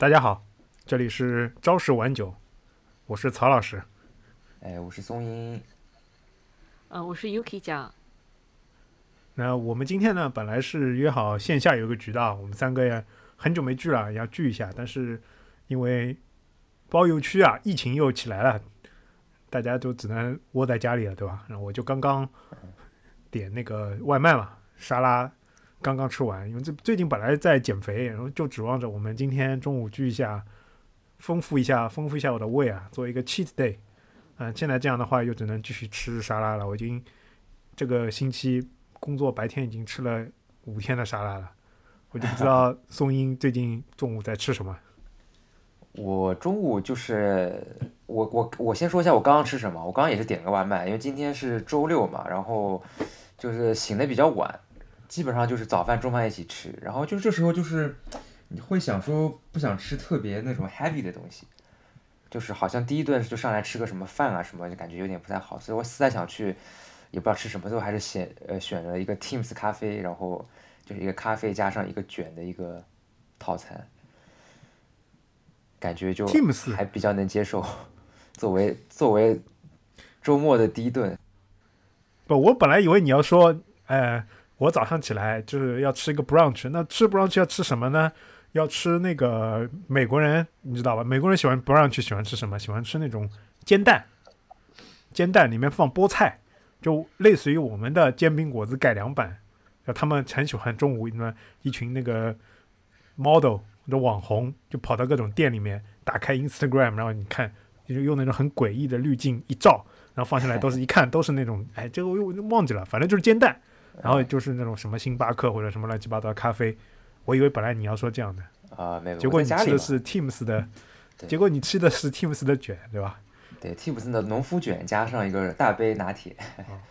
大家好，这里是朝十晚九，我是曹老师。哎，我是松英。嗯，我是 Yuki 酱。那我们今天呢，本来是约好线下有个局的，我们三个呀很久没聚了，要聚一下。但是因为包邮区啊，疫情又起来了，大家都只能窝在家里了，对吧？然后我就刚刚点那个外卖嘛，沙拉刚刚吃完，因为这最近本来在减肥，然后就指望着我们今天中午聚一下，丰富一下，丰富一下我的胃啊，做一个 cheat day。嗯，现在这样的话又只能继续吃沙拉了。我已经这个星期工作白天已经吃了五天的沙拉了，我就不知道 宋英最近中午在吃什么。我中午就是我我我先说一下我刚刚吃什么。我刚刚也是点个外卖，因为今天是周六嘛，然后就是醒的比较晚，基本上就是早饭中饭一起吃。然后就这时候就是你会想说不想吃特别那种 heavy 的东西。就是好像第一顿就上来吃个什么饭啊什么，就感觉有点不太好，所以我实在想去，也不知道吃什么，最后还是选呃选了一个 Teams 咖啡，然后就是一个咖啡加上一个卷的一个套餐，感觉就还比较能接受，作为作为周末的第一顿。不，我本来以为你要说，呃，我早上起来就是要吃一个 brunch，那吃 brunch 要吃什么呢？要吃那个美国人，你知道吧？美国人喜欢 brunch，喜欢吃什么？喜欢吃那种煎蛋，煎蛋里面放菠菜，就类似于我们的煎饼果子改良版。他们很喜欢中午那一群那个 model 的网红，就跑到各种店里面，打开 Instagram，然后你看，就用那种很诡异的滤镜一照，然后放下来都是一看都是那种，哎，这个我又忘记了，反正就是煎蛋，然后就是那种什么星巴克或者什么乱七八糟咖啡。我以为本来你要说这样的啊，没有。结果你吃的是 Teams 的，结果你吃的是 Teams 的卷，对吧？对，Teams 的农夫卷加上一个大杯拿铁。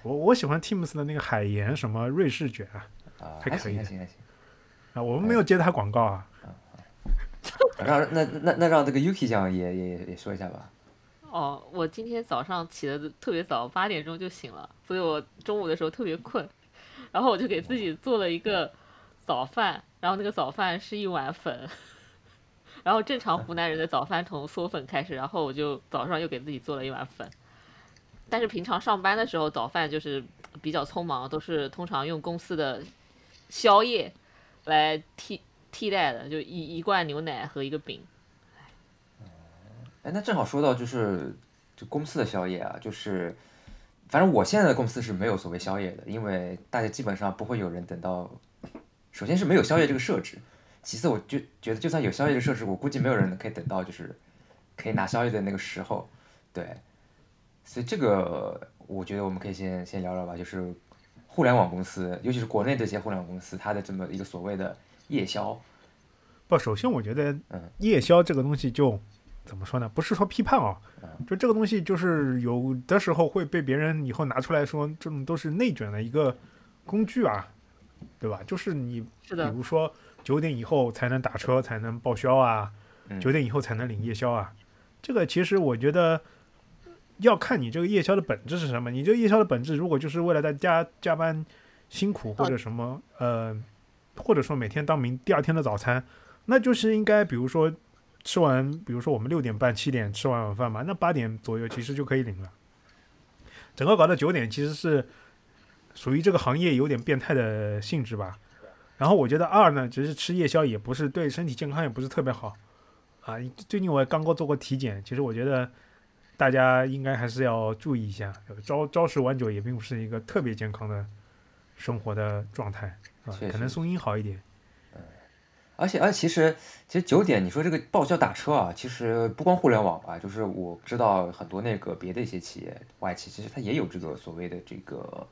我我喜欢 Teams 的那个海盐什么瑞士卷啊，啊还可以，还行还行。啊，我们没有接他广告啊。让那那那让这个 Yuki 酱也也也说一下吧。哦，我今天早上起的特别早，八点钟就醒了，所以我中午的时候特别困，然后我就给自己做了一个早饭。然后那个早饭是一碗粉，然后正常湖南人的早饭从嗦粉开始，然后我就早上又给自己做了一碗粉。但是平常上班的时候早饭就是比较匆忙，都是通常用公司的宵夜来替替代的，就一一罐牛奶和一个饼。哎，那正好说到就是就公司的宵夜啊，就是反正我现在的公司是没有所谓宵夜的，因为大家基本上不会有人等到。首先是没有宵夜这个设置，其次我就觉得就算有宵夜的设置，我估计没有人可以等到就是可以拿宵夜的那个时候，对，所以这个我觉得我们可以先先聊聊吧，就是互联网公司，尤其是国内这些互联网公司，它的这么一个所谓的夜宵。不，首先我觉得，嗯，夜宵这个东西就怎么说呢？不是说批判哦，就这个东西就是有的时候会被别人以后拿出来说，这种都是内卷的一个工具啊。对吧？就是你，比如说九点以后才能打车，才能报销啊，九点以后才能领夜宵啊。这个其实我觉得要看你这个夜宵的本质是什么。你这个夜宵的本质，如果就是为了在加加班辛苦或者什么，呃，或者说每天当明第二天的早餐，那就是应该，比如说吃完，比如说我们六点半、七点吃完晚饭嘛，那八点左右其实就可以领了。整个搞到九点，其实是。属于这个行业有点变态的性质吧，然后我觉得二呢，其实吃夜宵也不是对身体健康也不是特别好，啊，最近我也刚刚做过体检，其实我觉得大家应该还是要注意一下，朝朝食晚酒也并不是一个特别健康的生活的状态啊，可能松音好一点，嗯，而且而且其实其实九点你说这个报销打车啊，其实不光互联网吧，就是我知道很多那个别的一些企业外企，其实它也有这个所谓的这个。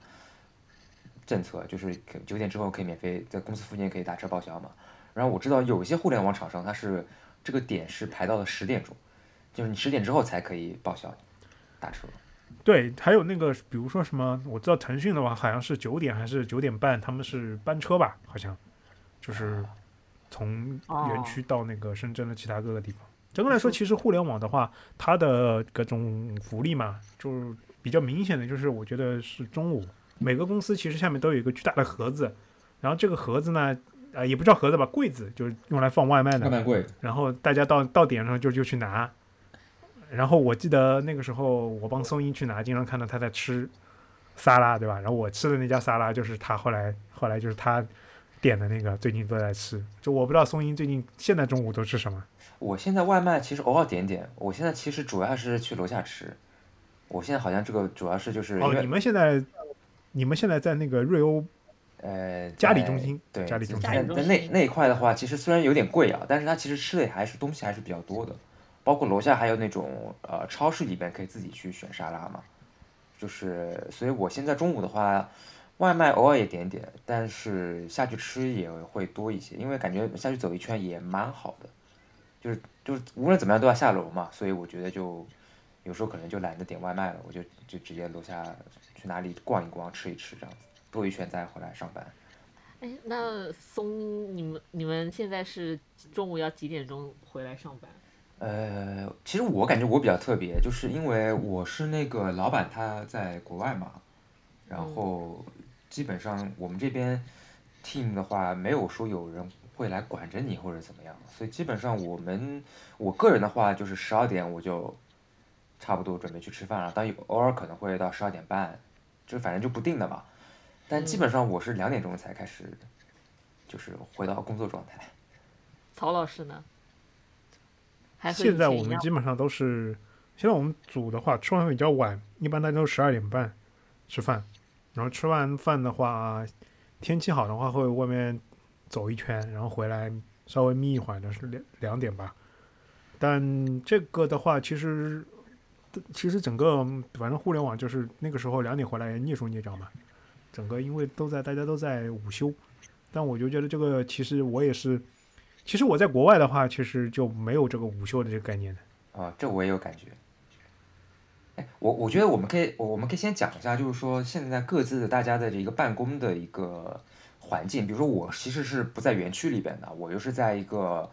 政策就是九点之后可以免费在公司附近可以打车报销嘛。然后我知道有一些互联网厂商，它是这个点是排到了十点钟，就是你十点之后才可以报销打车。对，还有那个比如说什么，我知道腾讯的话好像是九点还是九点半，他们是班车吧？好像就是从园区到那个深圳的其他各个地方。整个来说，其实互联网的话，它的各种福利嘛，就是比较明显的，就是我觉得是中午。每个公司其实下面都有一个巨大的盒子，然后这个盒子呢，啊，也不叫盒子吧，柜子，就是用来放外卖的。外卖柜。然后大家到到点上就就去拿。然后我记得那个时候我帮松英去拿，经常看到他在吃沙拉，对吧？然后我吃的那家沙拉就是他后来后来就是他点的那个，最近都在吃。就我不知道松英最近现在中午都吃什么。我现在外卖其实偶尔点点，我现在其实主要是去楼下吃。我现在好像这个主要是就是哦，你们现在你们现在在那个瑞欧。呃，家里中心，对，家里中心。在那那一块的话，其实虽然有点贵啊，但是它其实吃的还是东西还是比较多的，包括楼下还有那种呃超市里边可以自己去选沙拉嘛，就是所以我现在中午的话，外卖偶尔也点点，但是下去吃也会多一些，因为感觉下去走一圈也蛮好的，就是就是无论怎么样都要下楼嘛，所以我觉得就有时候可能就懒得点外卖了，我就就直接楼下去哪里逛一逛，吃一吃这样子。兜一圈再回来上班。哎，那松，你们你们现在是中午要几点钟回来上班？呃，其实我感觉我比较特别，就是因为我是那个老板，他在国外嘛，然后基本上我们这边 team 的话，没有说有人会来管着你或者怎么样，所以基本上我们我个人的话，就是十二点我就差不多准备去吃饭了，但偶尔可能会到十二点半，就反正就不定的嘛。但基本上我是两点钟才开始，就是回到工作状态。曹老师呢？现在我们基本上都是，现在我们组的话吃饭比较晚，一般大家都十二点半吃饭，然后吃完饭的话，天气好的话会外面走一圈，然后回来稍微眯一会儿的是两两点吧。但这个的话，其实其实整个反正互联网就是那个时候两点回来蹑手蹑脚嘛。整个因为都在大家都在午休，但我就觉得这个其实我也是，其实我在国外的话，其实就没有这个午休的这个概念的。啊，这我也有感觉。哎，我我觉得我们可以，我们可以先讲一下，就是说现在各自的大家的这个办公的一个环境。比如说我其实是不在园区里边的，我又是在一个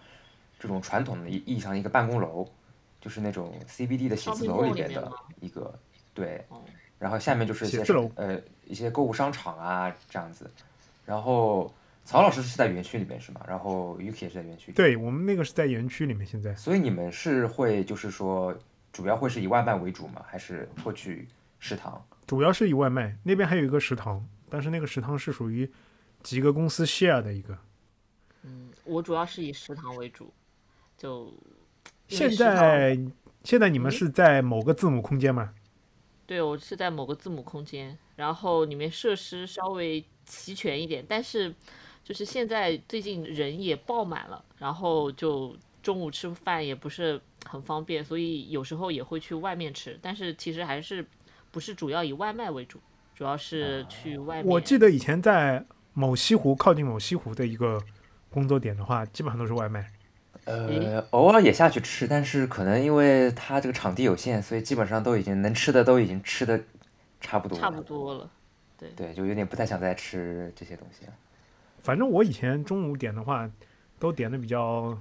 这种传统的意义上一个办公楼，就是那种 CBD 的写字楼里边的一个，对。然后下面就是一些呃一些购物商场啊这样子，然后曹老师是在园区里面是吗？然后 Yuki 也是在园区。对我们那个是在园区里面现在。所以你们是会就是说主要会是以外卖为主吗？还是会去食堂？主要是以外卖，那边还有一个食堂，但是那个食堂是属于几个公司 share 的一个。嗯，我主要是以食堂为主，就现在现在你们是在某个字母空间吗？对，我是在某个字母空间，然后里面设施稍微齐全一点，但是就是现在最近人也爆满了，然后就中午吃饭也不是很方便，所以有时候也会去外面吃，但是其实还是不是主要以外卖为主，主要是去外面。我记得以前在某西湖靠近某西湖的一个工作点的话，基本上都是外卖。呃，偶尔也下去吃，但是可能因为它这个场地有限，所以基本上都已经能吃的都已经吃的差不多，差不多了。对对，就有点不太想再吃这些东西了。反正我以前中午点的话，都点的比较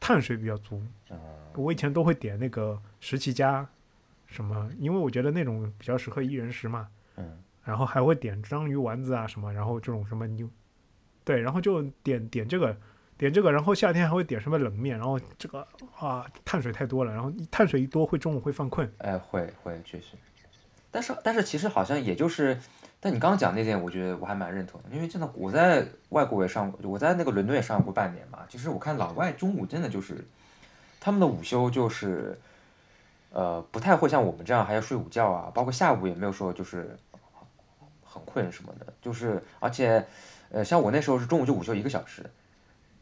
碳水比较足。我以前都会点那个十七加什么，因为我觉得那种比较适合一人食嘛。嗯。然后还会点章鱼丸子啊什么，然后这种什么牛，对，然后就点点这个。点这个，然后夏天还会点什么冷面，然后这个啊碳水太多了，然后碳水一多会中午会犯困。哎，会会确实，但是但是其实好像也就是，但你刚刚讲那点，我觉得我还蛮认同的，因为真的我在外国也上过，我在那个伦敦也上过半年嘛。其实我看老外中午真的就是，他们的午休就是，呃，不太会像我们这样还要睡午觉啊，包括下午也没有说就是很困什么的，就是而且，呃，像我那时候是中午就午休一个小时。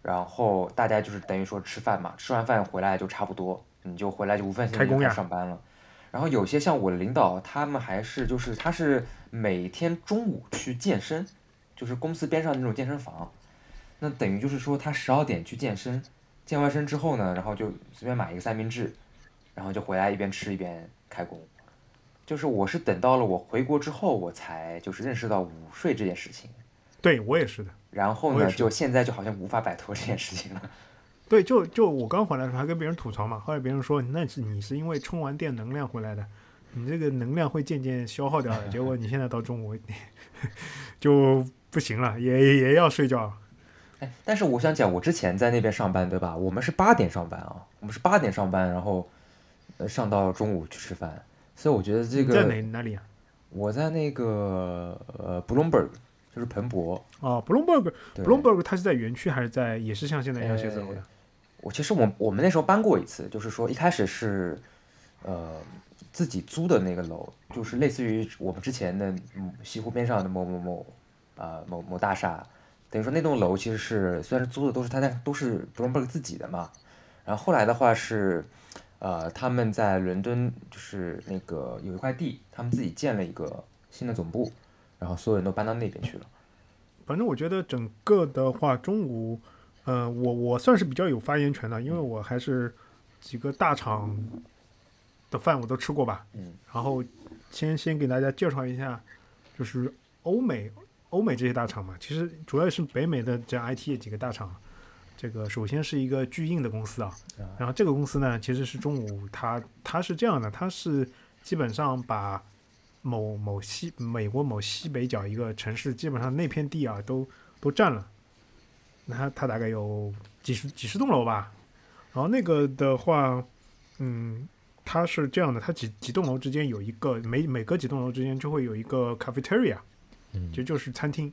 然后大家就是等于说吃饭嘛，吃完饭回来就差不多，你就回来就无缝衔接上班了。然后有些像我的领导，他们还是就是他是每天中午去健身，就是公司边上那种健身房。那等于就是说他十二点去健身，健完身之后呢，然后就随便买一个三明治，然后就回来一边吃一边开工。就是我是等到了我回国之后，我才就是认识到午睡这件事情。对我也是的。然后呢，就现在就好像无法摆脱这件事情了。对，就就我刚回来的时候还跟别人吐槽嘛，后来别人说那是你是因为充完电能量回来的，你这个能量会渐渐消耗掉的。结果你现在到中午 就不行了，也也要睡觉。哎，但是我想讲，我之前在那边上班，对吧？我们是八点上班啊，我们是八点上班，然后呃上到中午去吃饭，所以我觉得这个在哪哪里啊？我在那个呃 Bloomberg，就是彭博。哦，Bloomberg，Bloomberg 它是在园区还是在也是像现在一样写字楼的？我其实我我们那时候搬过一次，就是说一开始是呃自己租的那个楼，就是类似于我们之前的西湖边上的某某某啊某某大厦。等于说那栋楼其实是虽然是租的都是他，但都是 Bloomberg 自己的嘛。然后后来的话是，呃，他们在伦敦就是那个有一块地，他们自己建了一个新的总部，然后所有人都搬到那边去了。反正我觉得整个的话，中午，呃，我我算是比较有发言权的，因为我还是几个大厂的饭我都吃过吧。嗯。然后先先给大家介绍一下，就是欧美。欧美这些大厂嘛，其实主要是北美的这样 IT 几个大厂。这个首先是一个巨硬的公司啊，然后这个公司呢，其实是中午它它是这样的，它是基本上把某某西美国某西北角一个城市基本上那片地啊都都占了。那它它大概有几十几十栋楼吧，然后那个的话，嗯，它是这样的，它几几栋楼之间有一个每每隔几栋楼之间就会有一个 cafeteria。其实就是餐厅，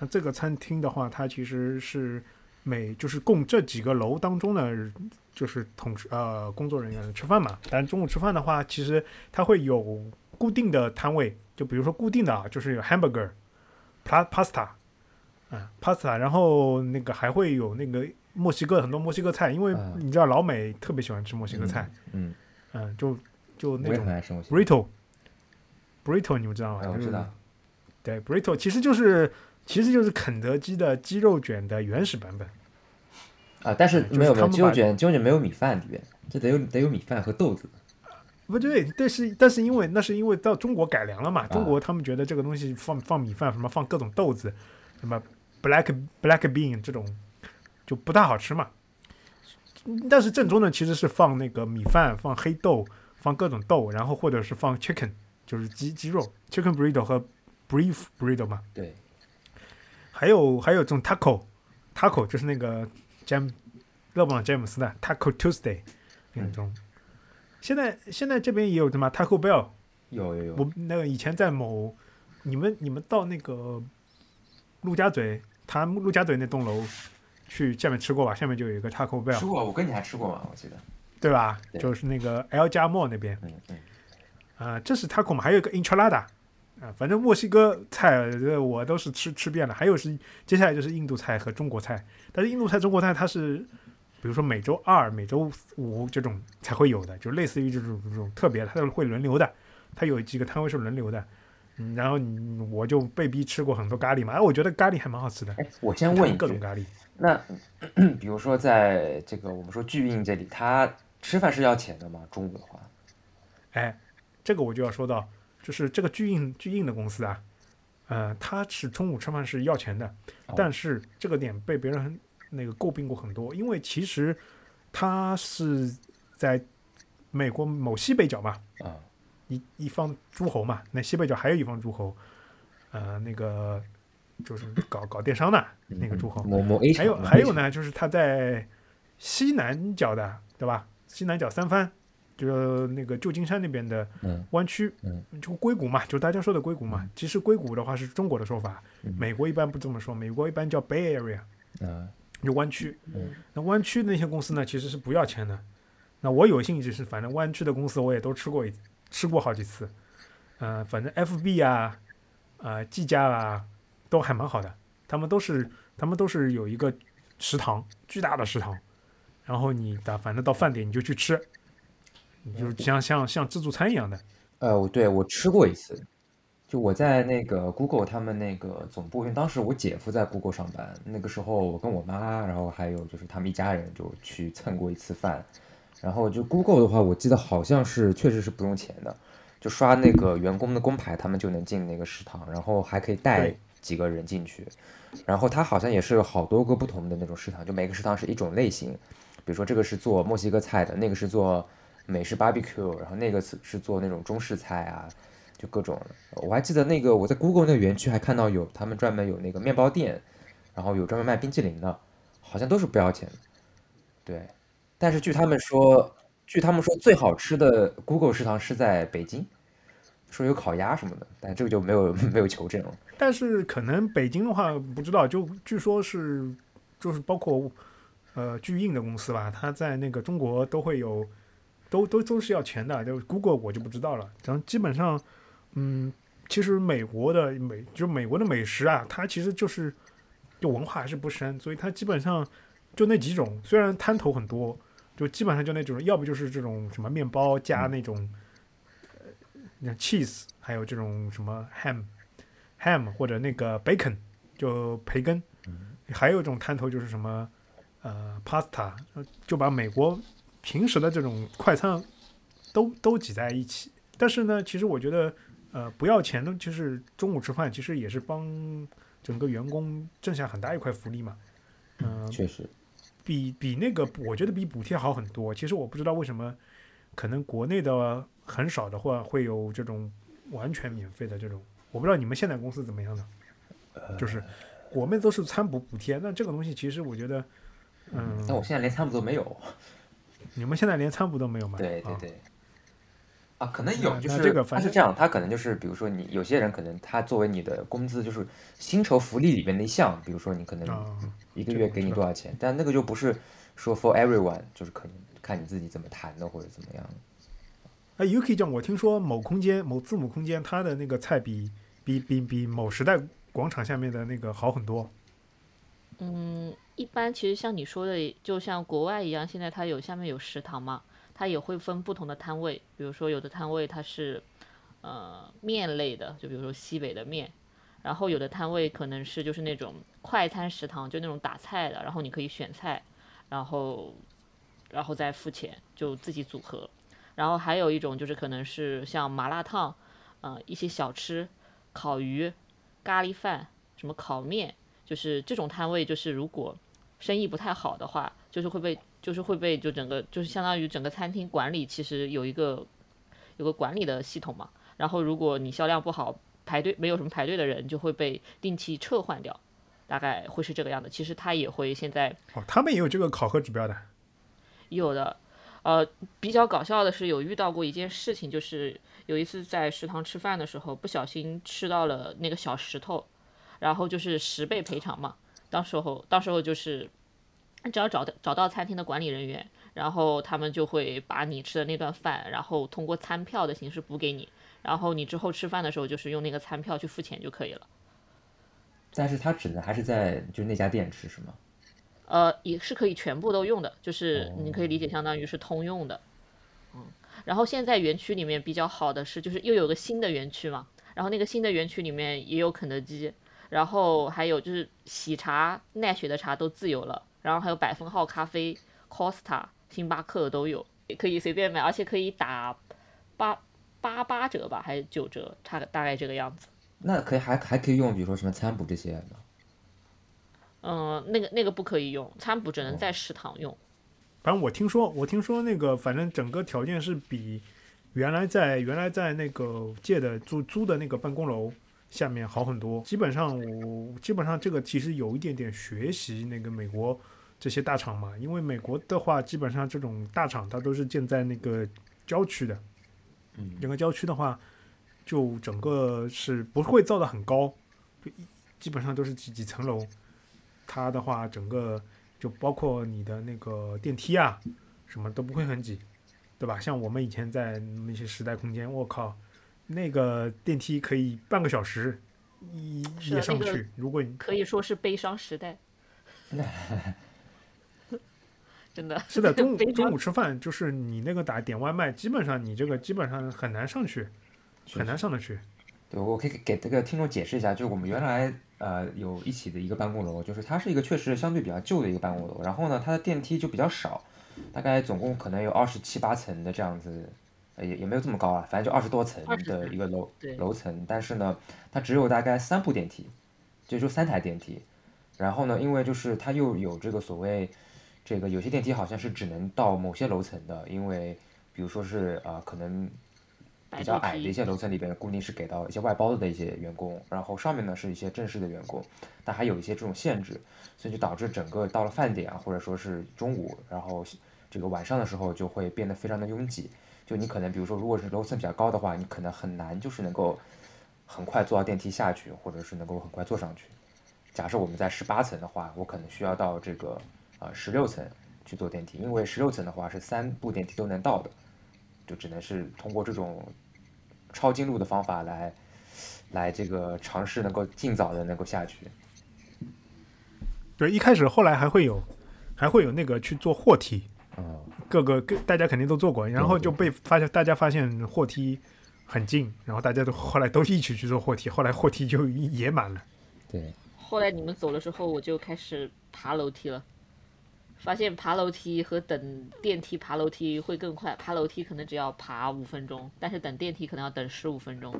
那这个餐厅的话，它其实是每就是供这几个楼当中的，就是同事呃工作人员吃饭嘛。但中午吃饭的话，其实它会有固定的摊位，就比如说固定的啊，就是有 hamburger、pasta 啊 pasta，然后那个还会有那个墨西哥很多墨西哥菜，因为你知道老美特别喜欢吃墨西哥菜，嗯嗯，就就那种 burrito，burrito 你们知道吗？我知道。对，burrito 其实就是，其实就是肯德基的鸡肉卷的原始版本。啊，但是没有没有鸡肉卷，鸡肉卷没有米饭里面，这得有得有米饭和豆子。不对，但是但是因为那是因为到中国改良了嘛，中国他们觉得这个东西放放米饭什么放各种豆子，什么 black black bean 这种就不大好吃嘛。但是正宗的其实是放那个米饭，放黑豆，放各种豆，然后或者是放 chicken，就是鸡鸡肉 chicken burrito 和。Brief burrito 嘛，对，还有还有这种 taco，taco 就是那个詹勒布朗詹姆斯的 Taco Tuesday 那种。现在现在这边也有什么 Taco Bell，有有有。我那个以前在某，你们你们到那个陆家嘴，他陆家嘴那栋楼去下面吃过吧？下面就有一个 Taco Bell。吃过，我跟你还吃过嘛？我记得。对吧？就是那个 L 加莫那边。嗯嗯。啊，这是 Taco 嘛？还有一个 Enchilada。啊，反正墨西哥菜我都是吃吃遍了，还有是接下来就是印度菜和中国菜，但是印度菜、中国菜它是，比如说每周二、每周五这种才会有的，就类似于这种这种特别，它会轮流的，它有几个摊位是轮流的，嗯，然后我就被逼吃过很多咖喱嘛，哎，我觉得咖喱还蛮好吃的。哎，我先问一各种咖喱，那比如说在这个我们说巨印这里，他吃饭是要钱的吗？中午的话？哎，这个我就要说到。就是这个巨印巨印的公司啊，呃，他是中午吃饭是要钱的，但是这个点被别人那个诟病过很多，因为其实他是在美国某西北角嘛，啊，一一方诸侯嘛，那西北角还有一方诸侯，呃，那个就是搞搞电商的那个诸侯，某某 A 还有还有呢，就是他在西南角的，对吧？西南角三藩。就是那个旧金山那边的湾区，就硅谷嘛，就大家说的硅谷嘛。其实硅谷的话是中国的说法，美国一般不这么说，美国一般叫 Bay Area，就湾区。那湾区那些公司呢，其实是不要钱的。那我有幸就是，反正湾区的公司我也都吃过一吃过好几次。呃，反正 FB 啊，啊，技嘉啊，都还蛮好的。他们都是他们都是有一个食堂，巨大的食堂，然后你的反正到饭点你就去吃。就是像像像自助餐一样的，呃，对我吃过一次，就我在那个 Google 他们那个总部，因为当时我姐夫在 Google 上班，那个时候我跟我妈，然后还有就是他们一家人就去蹭过一次饭，然后就 Google 的话，我记得好像是确实是不用钱的，就刷那个员工的工牌，他们就能进那个食堂，然后还可以带几个人进去，然后它好像也是好多个不同的那种食堂，就每个食堂是一种类型，比如说这个是做墨西哥菜的，那个是做。美式 barbecue，然后那个是是做那种中式菜啊，就各种。我还记得那个我在 Google 那个园区还看到有他们专门有那个面包店，然后有专门卖冰淇淋的，好像都是不要钱的。对，但是据他们说，据他们说最好吃的 Google 食堂是在北京，说有烤鸭什么的，但这个就没有 没有求证了。但是可能北京的话不知道，就据说是就是包括呃巨印的公司吧，它在那个中国都会有，都都都是要钱的。就 Google 我就不知道了，然后基本上，嗯，其实美国的美就美国的美食啊，它其实就是就文化还是不深，所以它基本上。就那几种，虽然摊头很多，就基本上就那种，要不就是这种什么面包加那种，呃，那 cheese，还有这种什么 ham，ham 或者那个 bacon，就培根，还有一种摊头就是什么，呃，pasta，就把美国平时的这种快餐都都挤在一起。但是呢，其实我觉得，呃，不要钱的，就是中午吃饭，其实也是帮整个员工挣下很大一块福利嘛。嗯，确实。比比那个，我觉得比补贴好很多。其实我不知道为什么，可能国内的很少的话会有这种完全免费的这种。我不知道你们现在公司怎么样的，就是我们都是餐补补贴。那这个东西其实我觉得，嗯，那我现在连餐补都没有。你们现在连餐补都没有吗？对对对。啊，可能有，就是这个他是这样，他可能就是比如说你有些人可能他作为你的工资就是薪酬福利里面的一项，比如说你可能一个月给你多少钱，但那个就不是说 for everyone，就是可能看你自己怎么谈的或者怎么样。哎，UK 酱，我听说某空间某字母空间它的那个菜比比比比某时代广场下面的那个好很多。嗯，一般其实像你说的，就像国外一样，现在它有下面有食堂嘛。它也会分不同的摊位，比如说有的摊位它是，呃，面类的，就比如说西北的面，然后有的摊位可能是就是那种快餐食堂，就那种打菜的，然后你可以选菜，然后，然后再付钱，就自己组合。然后还有一种就是可能是像麻辣烫，呃，一些小吃，烤鱼，咖喱饭，什么烤面，就是这种摊位，就是如果生意不太好的话，就是会被。就是会被就整个就是相当于整个餐厅管理，其实有一个有个管理的系统嘛。然后如果你销量不好，排队没有什么排队的人，就会被定期撤换掉，大概会是这个样子。其实他也会现在哦，他们也有这个考核指标的。有的，呃，比较搞笑的是有遇到过一件事情，就是有一次在食堂吃饭的时候，不小心吃到了那个小石头，然后就是十倍赔偿嘛。到时候到时候就是。只要找到找到餐厅的管理人员，然后他们就会把你吃的那顿饭，然后通过餐票的形式补给你，然后你之后吃饭的时候就是用那个餐票去付钱就可以了。但是他只能还是在就那家店吃是吗？呃，也是可以全部都用的，就是你可以理解相当于是通用的。嗯，然后现在园区里面比较好的是，就是又有个新的园区嘛，然后那个新的园区里面也有肯德基，然后还有就是喜茶、奈雪的茶都自由了。然后还有百分号咖啡、Costa、星巴克都有，也可以随便买，而且可以打八八八折吧，还是九折，差大概这个样子。那可以还还可以用，比如说什么餐补这些嗯，那个那个不可以用，餐补只能在食堂用。反正我听说，我听说那个，反正整个条件是比原来在原来在那个借的租租的那个办公楼。下面好很多，基本上我基本上这个其实有一点点学习那个美国这些大厂嘛，因为美国的话基本上这种大厂它都是建在那个郊区的，嗯，整个郊区的话就整个是不会造的很高，就基本上都是几几层楼，它的话整个就包括你的那个电梯啊什么都不会很挤，对吧？像我们以前在那些时代空间，我靠。那个电梯可以半个小时一也上不去。如果你可以说是悲伤时代，真的 是的。中午中午吃饭就是你那个打点外卖，基本上你这个基本上很难上去，很难上得去。对，我可以给这个听众解释一下，就是我们原来呃有一起的一个办公楼，就是它是一个确实相对比较旧的一个办公楼，然后呢，它的电梯就比较少，大概总共可能有二十七八层的这样子。也也没有这么高啊，反正就二十多层的一个楼楼层，但是呢，它只有大概三部电梯，就就三台电梯。然后呢，因为就是它又有这个所谓，这个有些电梯好像是只能到某些楼层的，因为比如说是啊，可能比较矮的一些楼层里边，固定是给到一些外包的一些员工，然后上面呢是一些正式的员工，但还有一些这种限制，所以就导致整个到了饭点啊，或者说是中午，然后这个晚上的时候就会变得非常的拥挤。就你可能比如说，如果是楼层比较高的话，你可能很难就是能够很快坐到电梯下去，或者是能够很快坐上去。假设我们在十八层的话，我可能需要到这个呃十六层去坐电梯，因为十六层的话是三部电梯都能到的。就只能是通过这种抄近路的方法来，来这个尝试能够尽早的能够下去。对，一开始后来还会有，还会有那个去做货梯，嗯，各个各大家肯定都做过，然后就被发现大家发现货梯很近，然后大家都后来都一起去做货梯，后来货梯就也满了。对，后来你们走了之后，我就开始爬楼梯了。发现爬楼梯和等电梯爬楼梯会更快，爬楼梯可能只要爬五分钟，但是等电梯可能要等十五分钟。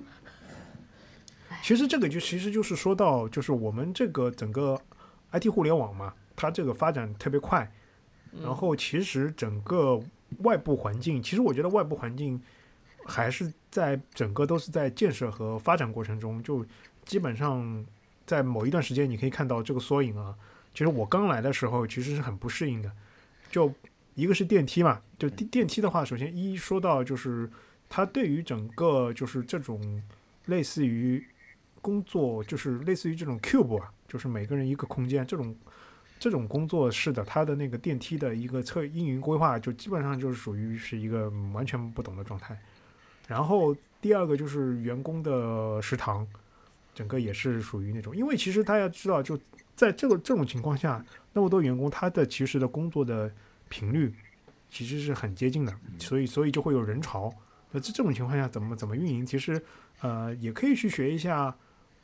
其实这个就其实就是说到，就是我们这个整个 IT 互联网嘛，它这个发展特别快，然后其实整个外部环境，其实我觉得外部环境还是在整个都是在建设和发展过程中，就基本上在某一段时间你可以看到这个缩影啊。其实我刚来的时候其实是很不适应的，就一个是电梯嘛，就电电梯的话，首先一说到就是它对于整个就是这种类似于工作，就是类似于这种 cube 啊，就是每个人一个空间这种这种工作室的，它的那个电梯的一个测运营规划，就基本上就是属于是一个完全不懂的状态。然后第二个就是员工的食堂，整个也是属于那种，因为其实大家知道就。在这个这种情况下，那么多员工，他的其实的工作的频率其实是很接近的，所以所以就会有人潮。那这这种情况下怎么怎么运营？其实呃也可以去学一下，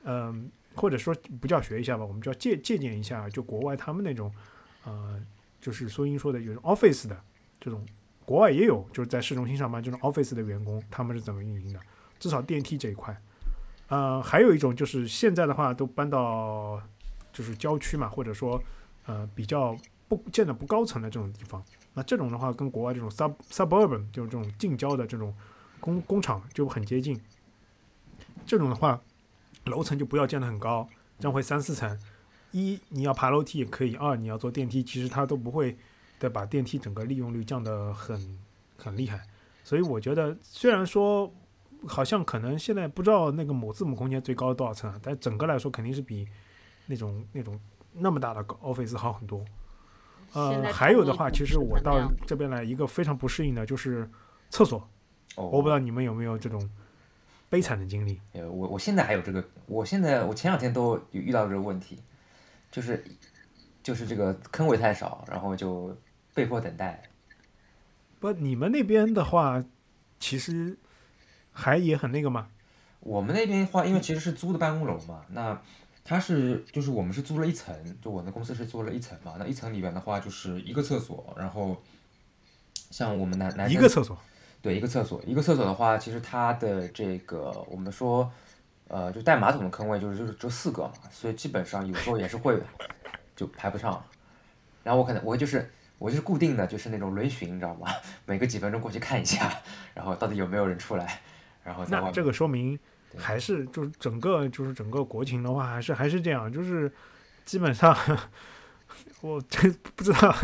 嗯，或者说不叫学一下吧，我们叫借借鉴一下，就国外他们那种呃，就是苏英说的有 office 的这种，国外也有，就是在市中心上班这种 office 的员工，他们是怎么运营的？至少电梯这一块，呃，还有一种就是现在的话都搬到。就是郊区嘛，或者说，呃，比较不建的不高层的这种地方，那这种的话，跟国外这种 sub suburban 就是这种近郊的这种工工厂就很接近。这种的话，楼层就不要建的很高，这样会三四层。一你要爬楼梯也可以，二你要坐电梯，其实它都不会的把电梯整个利用率降得很很厉害。所以我觉得，虽然说好像可能现在不知道那个某字母空间最高多少层，但整个来说肯定是比。那种那种那么大的 office 好很多，呃，还有的话，其实我到这边来一个非常不适应的就是厕所，我不知道你们有没有这种悲惨的经历。呃，我我现在还有这个，我现在我前两天都有遇到这个问题，就是就是这个坑位太少，然后就被迫等待。不，你们那边的话，其实还也很那个吗？我们那边话，因为其实是租的办公楼嘛，那。它是就是我们是租了一层，就我们公司是租了一层嘛。那一层里边的话就是一个厕所，然后像我们男男一个厕所，对，一个厕所，一个厕所的话，其实它的这个我们说，呃，就带马桶的坑位就是就是只有四个嘛，所以基本上有时候也是会就排不上。然后我可能我就是我就是固定的就是那种轮巡，你知道吗？每隔几分钟过去看一下，然后到底有没有人出来，然后那这个说明。还是就是整个就是整个国情的话，还是还是这样，就是基本上 我这不知道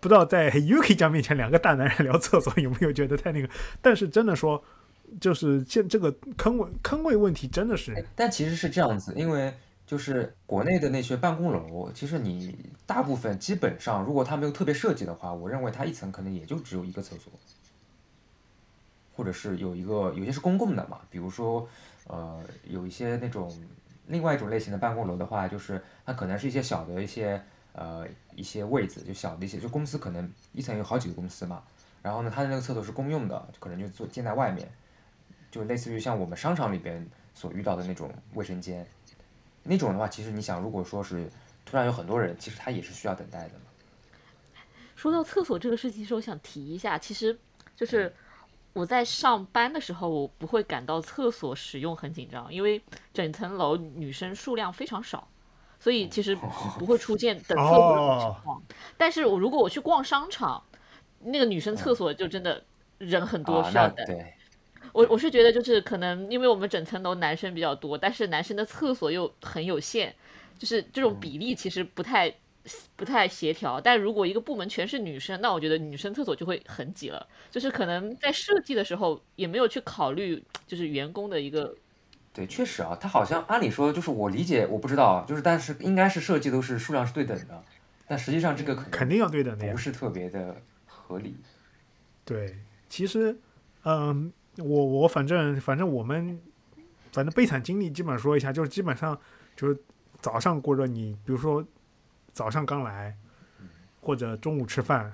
不知道在 UK 家面前两个大男人聊厕所有没有觉得太那个？但是真的说，就是现这个坑位坑位问题真的是。但其实是这样子，因为就是国内的那些办公楼，其实你大部分基本上，如果它没有特别设计的话，我认为它一层可能也就只有一个厕所，或者是有一个有些是公共的嘛，比如说。呃，有一些那种另外一种类型的办公楼的话，就是它可能是一些小的一些呃一些位子，就小的一些，就公司可能一层有好几个公司嘛。然后呢，它的那个厕所是公用的，可能就做建在外面，就类似于像我们商场里边所遇到的那种卫生间。那种的话，其实你想，如果说是突然有很多人，其实他也是需要等待的嘛。说到厕所这个事情，是我想提一下，其实就是。我在上班的时候，我不会感到厕所使用很紧张，因为整层楼女生数量非常少，所以其实不会出现等厕所的情况。但是我如果我去逛商场，那个女生厕所就真的人很多，需要等。我我是觉得就是可能因为我们整层楼男生比较多，但是男生的厕所又很有限，就是这种比例其实不太不太协调。但如果一个部门全是女生，那我觉得女生厕所就会很挤了。就是可能在设计的时候也没有去考虑就是员工的一个。对，确实啊，他好像按理说就是我理解，我不知道，就是但是应该是设计都是数量是对等的，但实际上这个肯定要对等的，不是特别的合理。对，其实，嗯，我我反正反正我们反正悲惨经历基本上说一下，就是基本上就是早上过着你，比如说早上刚来，或者中午吃饭，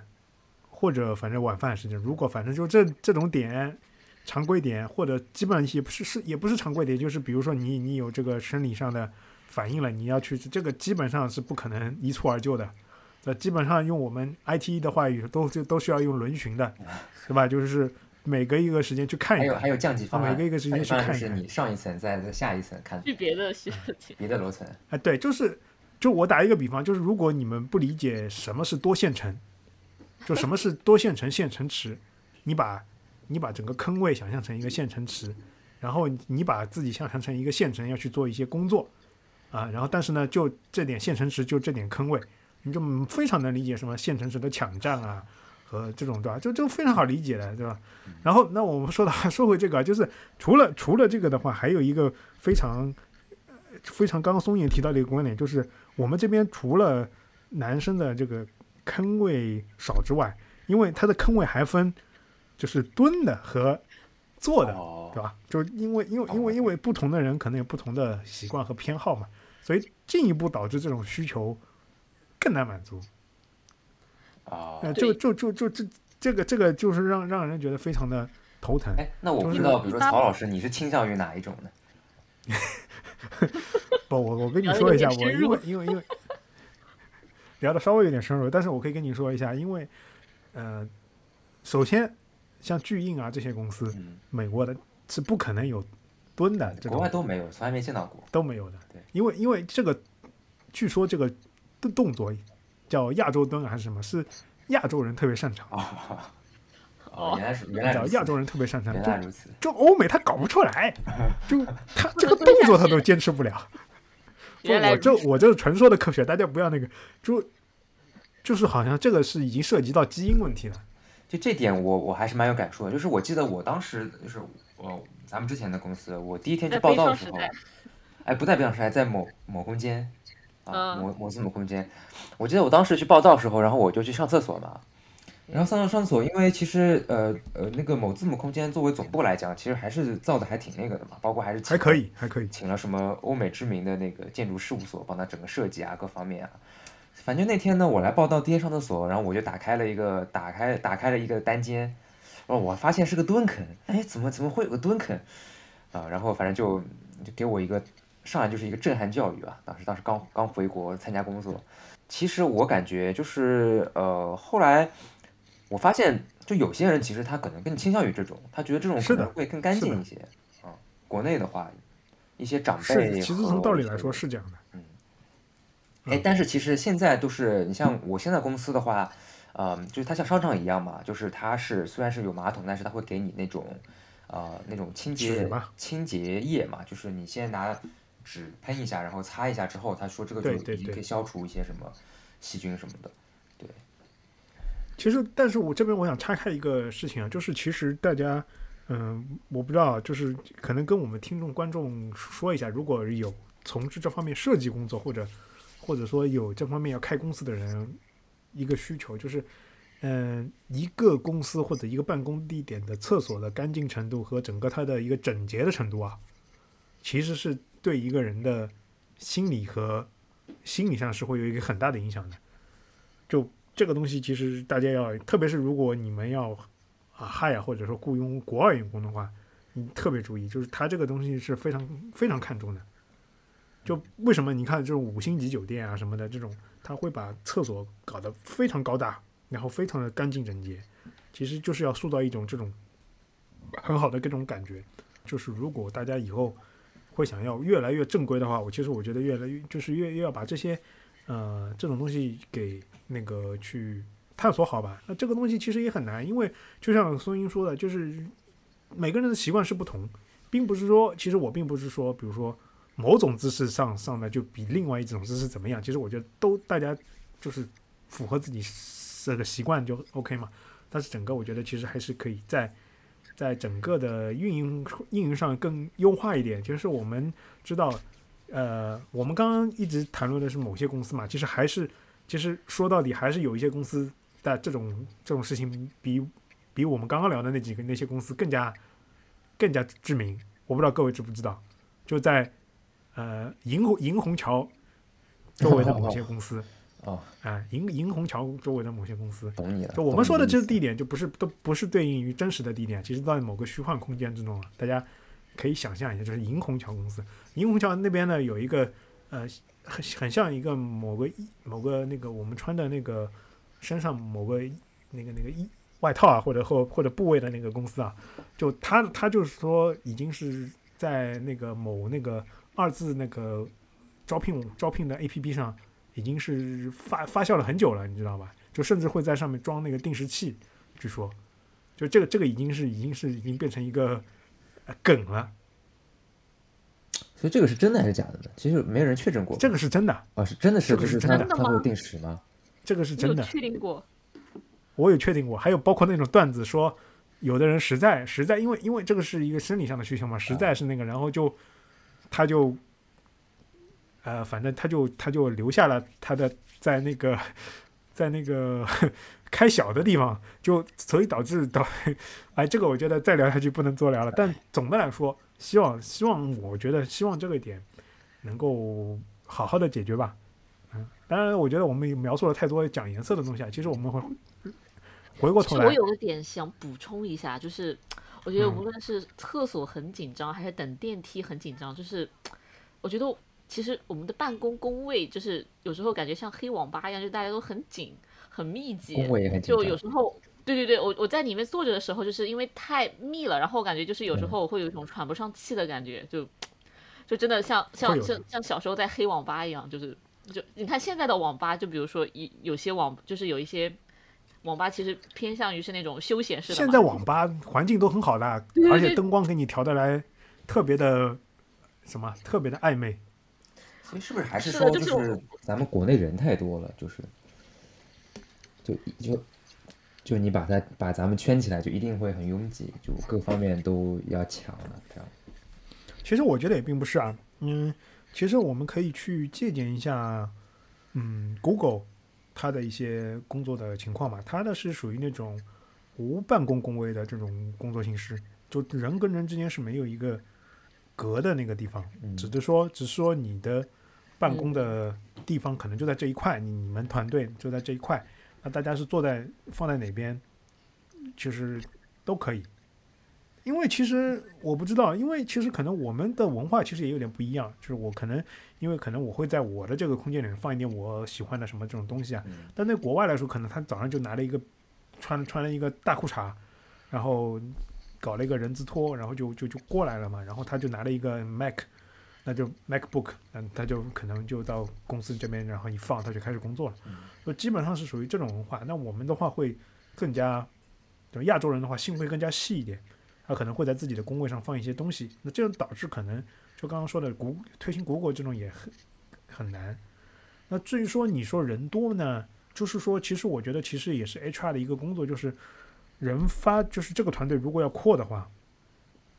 或者反正晚饭时间，如果反正就这这种点。常规点或者基本上也不是是也不是常规点，就是比如说你你有这个生理上的反应了，你要去这个基本上是不可能一蹴而就的。那基本上用我们 IT 的话语都就都需要用轮巡的，对吧？就是每隔一个时间去看一看。还有还有降级方案。每隔一个时间去看一看。是你上一层再下一层看。去别的别的楼层。哎，对，就是就我打一个比方，就是如果你们不理解什么是多线程，就什么是多线程线程池，你把。你把整个坑位想象成一个线程池，然后你把自己想象成一个线程要去做一些工作，啊，然后但是呢，就这点线程池，就这点坑位，你就非常能理解什么线程池的抢占啊和这种对吧？就就非常好理解的对吧？然后那我们说到说回这个，就是除了除了这个的话，还有一个非常非常刚刚松野提到的一个观点，就是我们这边除了男生的这个坑位少之外，因为它的坑位还分。就是蹲的和坐的，对吧？就因为因为因为因为不同的人可能有不同的习惯和偏好嘛，所以进一步导致这种需求更难满足。啊，就就就就这这个这个就是让让人觉得非常的头疼。哎，那我不知道，比如说曹老师，你是倾向于哪一种呢？不，我我跟你说一下，我因为因为因为聊的稍微有点深入，但是我可以跟你说一下，因为呃，首先。像巨印啊这些公司，美国的是不可能有蹲的，国外都没有，从来没见到过，都没有的。对，因为因为这个，据说这个动动作叫亚洲蹲还是什么，是亚洲人特别擅长。哦，原来是原来叫亚洲人特别擅长，原来如此。就欧美他搞不出来，就他 这个动作他都坚持不了。我就我就是纯说的科学，大家不要那个，就就是好像这个是已经涉及到基因问题了。就这点，我我还是蛮有感触的。就是我记得我当时就是我咱们之前的公司，我第一天去报道的时候，哎，不在北上时代，在某某空间啊，某某字母空间。我记得我当时去报道的时候，然后我就去上厕所嘛。然后上上上厕所，因为其实呃呃那个某字母空间作为总部来讲，其实还是造的还挺那个的嘛，包括还是还可以还可以，请了什么欧美知名的那个建筑事务所帮他整个设计啊各方面啊。反正那天呢，我来报道，第一天上厕所，然后我就打开了一个，打开打开了一个单间，哦，我发现是个蹲坑，哎，怎么怎么会有个蹲坑？啊，然后反正就就给我一个上来就是一个震撼教育啊！当时当时刚刚回国参加工作，其实我感觉就是呃，后来我发现，就有些人其实他可能更倾向于这种，他觉得这种可能会更干净一些啊。国内的话，一些长辈，其实从道理来说是这样的。嗯哎，但是其实现在都是你像我现在公司的话，嗯，就是它像商场一样嘛，就是它是虽然是有马桶，但是它会给你那种，呃，那种清洁清洁液嘛，就是你先拿纸喷一下，然后擦一下之后，他说这个就已经可以消除一些什么细菌什么的。对。其实，但是我这边我想拆开一个事情啊，就是其实大家，嗯，我不知道，就是可能跟我们听众观众说一下，如果有从事这方面设计工作或者。或者说有这方面要开公司的人，一个需求就是，嗯，一个公司或者一个办公地点的厕所的干净程度和整个它的一个整洁的程度啊，其实是对一个人的心理和心理上是会有一个很大的影响的。就这个东西，其实大家要，特别是如果你们要啊嗨呀，或者说雇佣国外员工的话，你特别注意，就是他这个东西是非常非常看重的。就为什么你看这种五星级酒店啊什么的这种，他会把厕所搞得非常高大，然后非常的干净整洁，其实就是要塑造一种这种很好的这种感觉。就是如果大家以后会想要越来越正规的话，我其实我觉得越来越就是越越要把这些呃这种东西给那个去探索好吧。那这个东西其实也很难，因为就像孙英说的，就是每个人的习惯是不同，并不是说，其实我并不是说，比如说某种姿势上上的就比另外一种姿势怎么样。其实我觉得都大家就是符合自己这个习惯就 OK 嘛。但是整个我觉得其实还是可以在在整个的运营运营上更优化一点。就是我们知道，呃，我们刚刚一直谈论的是某些公司嘛，其实还是其实说到底还是有一些公司的这种这种事情比比我们刚刚聊的那几个那些公司更加更加知名。我不知道各位知不知道，就在呃银虹银虹桥周围的某些公司。哦，啊，银银虹桥周围的某些公司，懂你了。就我们说的这个地点，就不是都不是对应于真实的地点，其实在某个虚幻空间之中了。大家可以想象一下，就是银虹桥公司。银虹桥那边呢，有一个呃，很很像一个某个某个那个我们穿的那个身上某个那个那个衣外套啊，或者或或者部位的那个公司啊，就他他就是说已经是在那个某那个二字那个招聘招聘的 APP 上。已经是发发酵了很久了，你知道吧？就甚至会在上面装那个定时器，据说，就这个这个已经是已经是已经变成一个梗了。所以这个是真的还是假的呢？其实没有人确诊过。这个是真的啊，是真的是不是真的，它会定时吗？这个是真的，确定过。我有确定过，还有包括那种段子说，有的人实在实在，因为因为这个是一个生理上的需求嘛，实在是那个，然后就他就。呃，反正他就他就留下了他的在那个在那个 开小的地方，就所以导致导，哎，这个我觉得再聊下去不能多聊了。但总的来说，希望希望我觉得希望这个点能够好好的解决吧。嗯，当然，我觉得我们描述了太多讲颜色的东西啊。其实我们会回过头来，我有个点想补充一下，就是我觉得无论是厕所很紧张，还是等电梯很紧张，就是我觉得。其实我们的办公工位就是有时候感觉像黑网吧一样，就大家都很紧、很密集。就有时候，对对对，我我在里面坐着的时候，就是因为太密了，然后感觉就是有时候我会有一种喘不上气的感觉，就就真的像像像像小时候在黑网吧一样，就是就你看现在的网吧，就比如说一有些网就是有一些网吧其实偏向于是那种休闲式的。现在网吧环境都很好的，而且灯光给你调的来特别的什么特别的暧昧。所以是不是还是说，就是咱们国内人太多了，就是，就就就你把它把咱们圈起来，就一定会很拥挤，就各方面都要抢了，这样。其实我觉得也并不是啊，嗯，其实我们可以去借鉴一下，嗯，Google 它的一些工作的情况嘛，它的是属于那种无办公工位的这种工作形式，就人跟人之间是没有一个。隔的那个地方，只是说，只是说你的办公的地方可能就在这一块，你们团队就在这一块，那大家是坐在放在哪边，其实都可以。因为其实我不知道，因为其实可能我们的文化其实也有点不一样，就是我可能因为可能我会在我的这个空间里面放一点我喜欢的什么这种东西啊，但在国外来说，可能他早上就拿了一个穿穿了一个大裤衩，然后。搞了一个人字拖，然后就就就过来了嘛，然后他就拿了一个 Mac，那就 MacBook，嗯，他就可能就到公司这边，然后一放，他就开始工作了，就基本上是属于这种文化。那我们的话会更加，就亚洲人的话心会更加细一点，他可能会在自己的工位上放一些东西，那这样导致可能就刚刚说的谷推行谷歌这种也很很难。那至于说你说人多呢，就是说其实我觉得其实也是 HR 的一个工作，就是。人发就是这个团队如果要扩的话，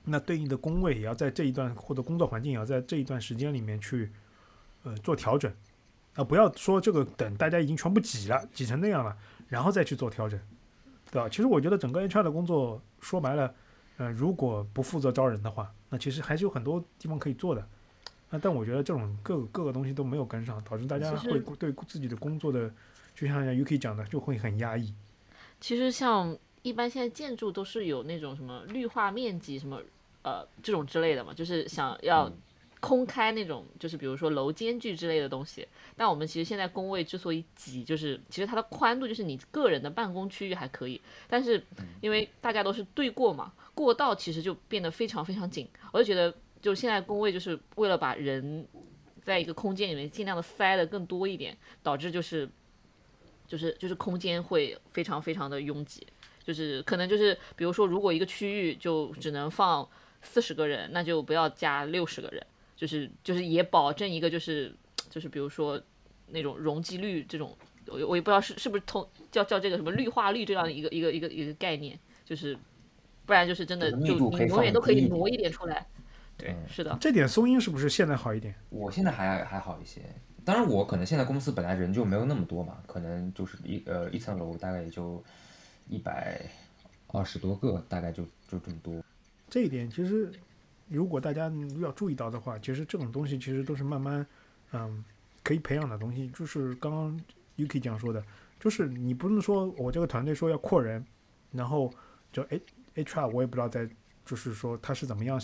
那对应的工位也要在这一段或者工作环境也要在这一段时间里面去呃做调整啊，不要说这个等大家已经全部挤了挤成那样了，然后再去做调整，对吧？其实我觉得整个 HR 的工作说白了，呃，如果不负责招人的话，那其实还是有很多地方可以做的。那但我觉得这种各各个东西都没有跟上，导致大家会对自己的工作的，就像 UK 讲的，就会很压抑。其实像。一般现在建筑都是有那种什么绿化面积什么，呃，这种之类的嘛，就是想要空开那种，就是比如说楼间距之类的东西。但我们其实现在工位之所以挤，就是其实它的宽度就是你个人的办公区域还可以，但是因为大家都是对过嘛，过道其实就变得非常非常紧。我就觉得，就现在工位就是为了把人在一个空间里面尽量的塞的更多一点，导致就是就是就是空间会非常非常的拥挤。就是可能就是比如说，如果一个区域就只能放四十个人，那就不要加六十个人，就是就是也保证一个就是就是比如说那种容积率这种，我我也不知道是是不是通叫叫这个什么绿化率这样的一个一个一个一个概念，就是不然就是真的就你永远都可以挪一点出来。对，是的。这点松音是不是现在好一点？我现在还还好一些。当然，我可能现在公司本来人就没有那么多嘛，可能就是一呃一层楼大概也就一百二十多个，大概就就这么多。这一点其实，如果大家要注意到的话，其实这种东西其实都是慢慢嗯可以培养的东西。就是刚刚 Yuki 讲说的，就是你不能说我这个团队说要扩人，然后就 H HR 我也不知道在就是说他是怎么样。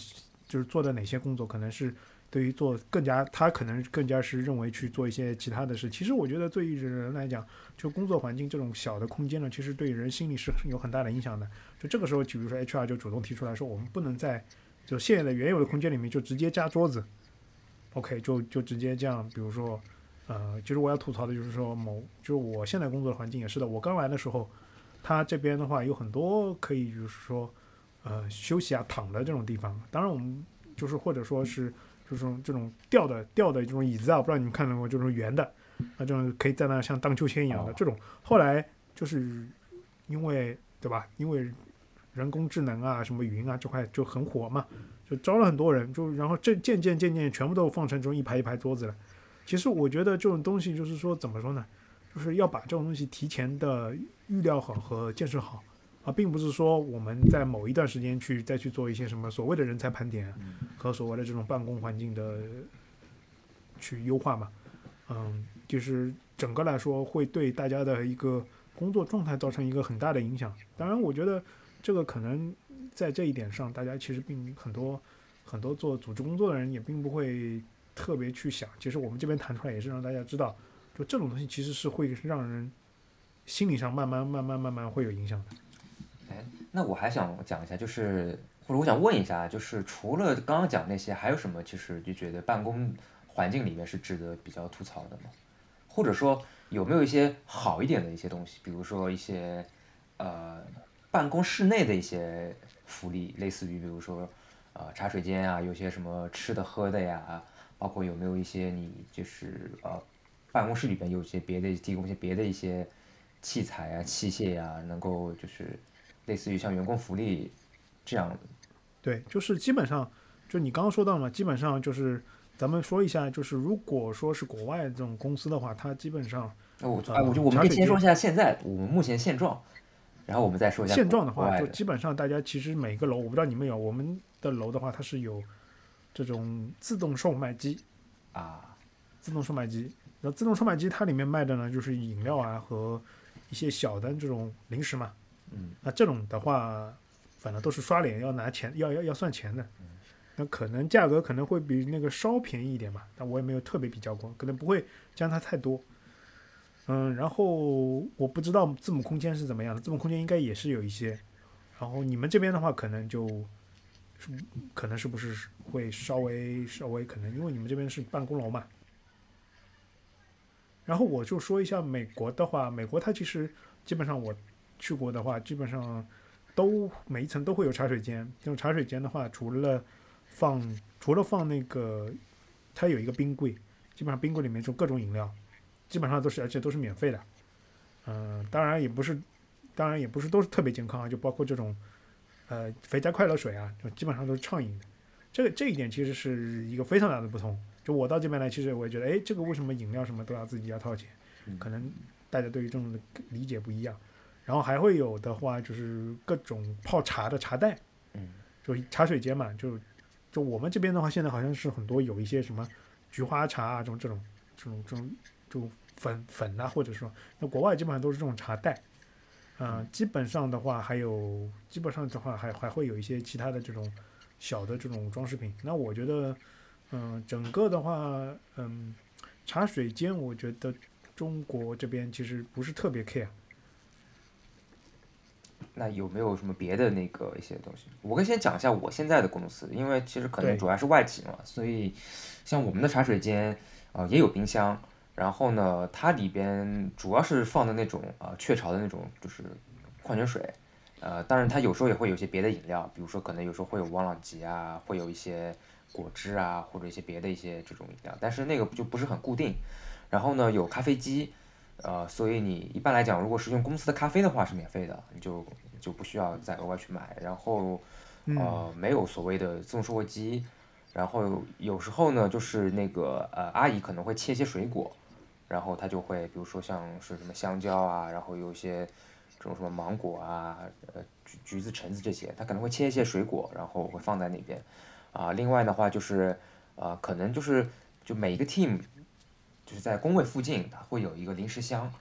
就是做的哪些工作，可能是对于做更加，他可能更加是认为去做一些其他的事。其实我觉得对于人来讲，就工作环境这种小的空间呢，其实对人心理是 有很大的影响的。就这个时候，比如说 HR 就主动提出来说，我们不能在就现有的原有的空间里面就直接加桌子，OK，就就直接这样。比如说，呃，其实我要吐槽的就是说，某就是我现在工作的环境也是的。我刚来的时候，他这边的话有很多可以就是说。呃，休息啊，躺的这种地方，当然我们就是或者说是就是这种吊的吊的这种椅子啊，不知道你们看到过，就是圆的，那，这种可以在那像荡秋千一样的这种。后来就是因为对吧？因为人工智能啊，什么云啊这块就很火嘛，就招了很多人，就然后这渐渐渐渐全部都放成这种一排一排桌子了。其实我觉得这种东西就是说怎么说呢？就是要把这种东西提前的预料好和建设好。啊，并不是说我们在某一段时间去再去做一些什么所谓的人才盘点和所谓的这种办公环境的去优化嘛，嗯，就是整个来说会对大家的一个工作状态造成一个很大的影响。当然，我觉得这个可能在这一点上，大家其实并很多很多做组织工作的人也并不会特别去想。其实我们这边谈出来也是让大家知道，就这种东西其实是会让人心理上慢慢慢慢慢慢会有影响的。哎那我还想讲一下，就是或者我想问一下，就是除了刚刚讲那些，还有什么其实就觉得办公环境里面是值得比较吐槽的吗？或者说有没有一些好一点的一些东西，比如说一些呃办公室内的一些福利，类似于比如说呃茶水间啊，有些什么吃的喝的呀，包括有没有一些你就是呃办公室里边有些别的提供一些别的一些器材啊器械呀，能够就是。类似于像员工福利这样的，对，就是基本上，就你刚刚说到嘛，基本上就是咱们说一下，就是如果说是国外这种公司的话，它基本上，我啊，我就我们可以先说一下现在我们目前现状，然后我们再说一下现状的话，就基本上大家其实每个楼，我不知道你们有，我们的楼的话，它是有这种自动售卖机啊，自动售卖机，然后自动售卖机它里面卖的呢就是饮料啊和一些小的这种零食嘛。嗯，那这种的话，反正都是刷脸要拿钱，要要要算钱的。那可能价格可能会比那个稍便宜一点吧，但我也没有特别比较过，可能不会相差太多。嗯，然后我不知道字母空间是怎么样的，字母空间应该也是有一些。然后你们这边的话，可能就，可能是不是会稍微稍微可能，因为你们这边是办公楼嘛。然后我就说一下美国的话，美国它其实基本上我。去过的话，基本上都每一层都会有茶水间。这种茶水间的话，除了放除了放那个，它有一个冰柜，基本上冰柜里面就各种饮料，基本上都是而且都是免费的。嗯，当然也不是，当然也不是都是特别健康啊，就包括这种呃肥宅快乐水啊，就基本上都是畅饮的。这个这一点其实是一个非常大的不同。就我到这边来，其实我也觉得，哎，这个为什么饮料什么都要自己要掏钱？可能大家对于这种理解不一样。然后还会有的话，就是各种泡茶的茶袋，嗯，就茶水间嘛，就就我们这边的话，现在好像是很多有一些什么菊花茶啊，这种这种这种这种就粉粉啊，或者说那国外基本上都是这种茶袋，嗯，基本上的话还有基本上的话还还会有一些其他的这种小的这种装饰品。那我觉得，嗯，整个的话，嗯，茶水间我觉得中国这边其实不是特别 care。那有没有什么别的那个一些东西？我可以先讲一下我现在的公司，因为其实可能主要是外企嘛，所以像我们的茶水间啊也有冰箱，然后呢，它里边主要是放的那种啊雀巢的那种就是矿泉水，呃，当然它有时候也会有一些别的饮料，比如说可能有时候会有王老吉啊，会有一些果汁啊，或者一些别的一些这种饮料，但是那个就不是很固定。然后呢，有咖啡机，呃，所以你一般来讲，如果是用公司的咖啡的话是免费的，你就就不需要再额外去买。然后，呃，没有所谓的自动售货机。然后有时候呢，就是那个呃阿姨可能会切一些水果，然后她就会比如说像是什么香蕉啊，然后有一些这种什么芒果啊，呃橘橘子、橙子这些，她可能会切一些水果，然后会放在那边。啊，另外的话就是呃可能就是就每一个 team 就是在工位附近，它会有一个零食箱，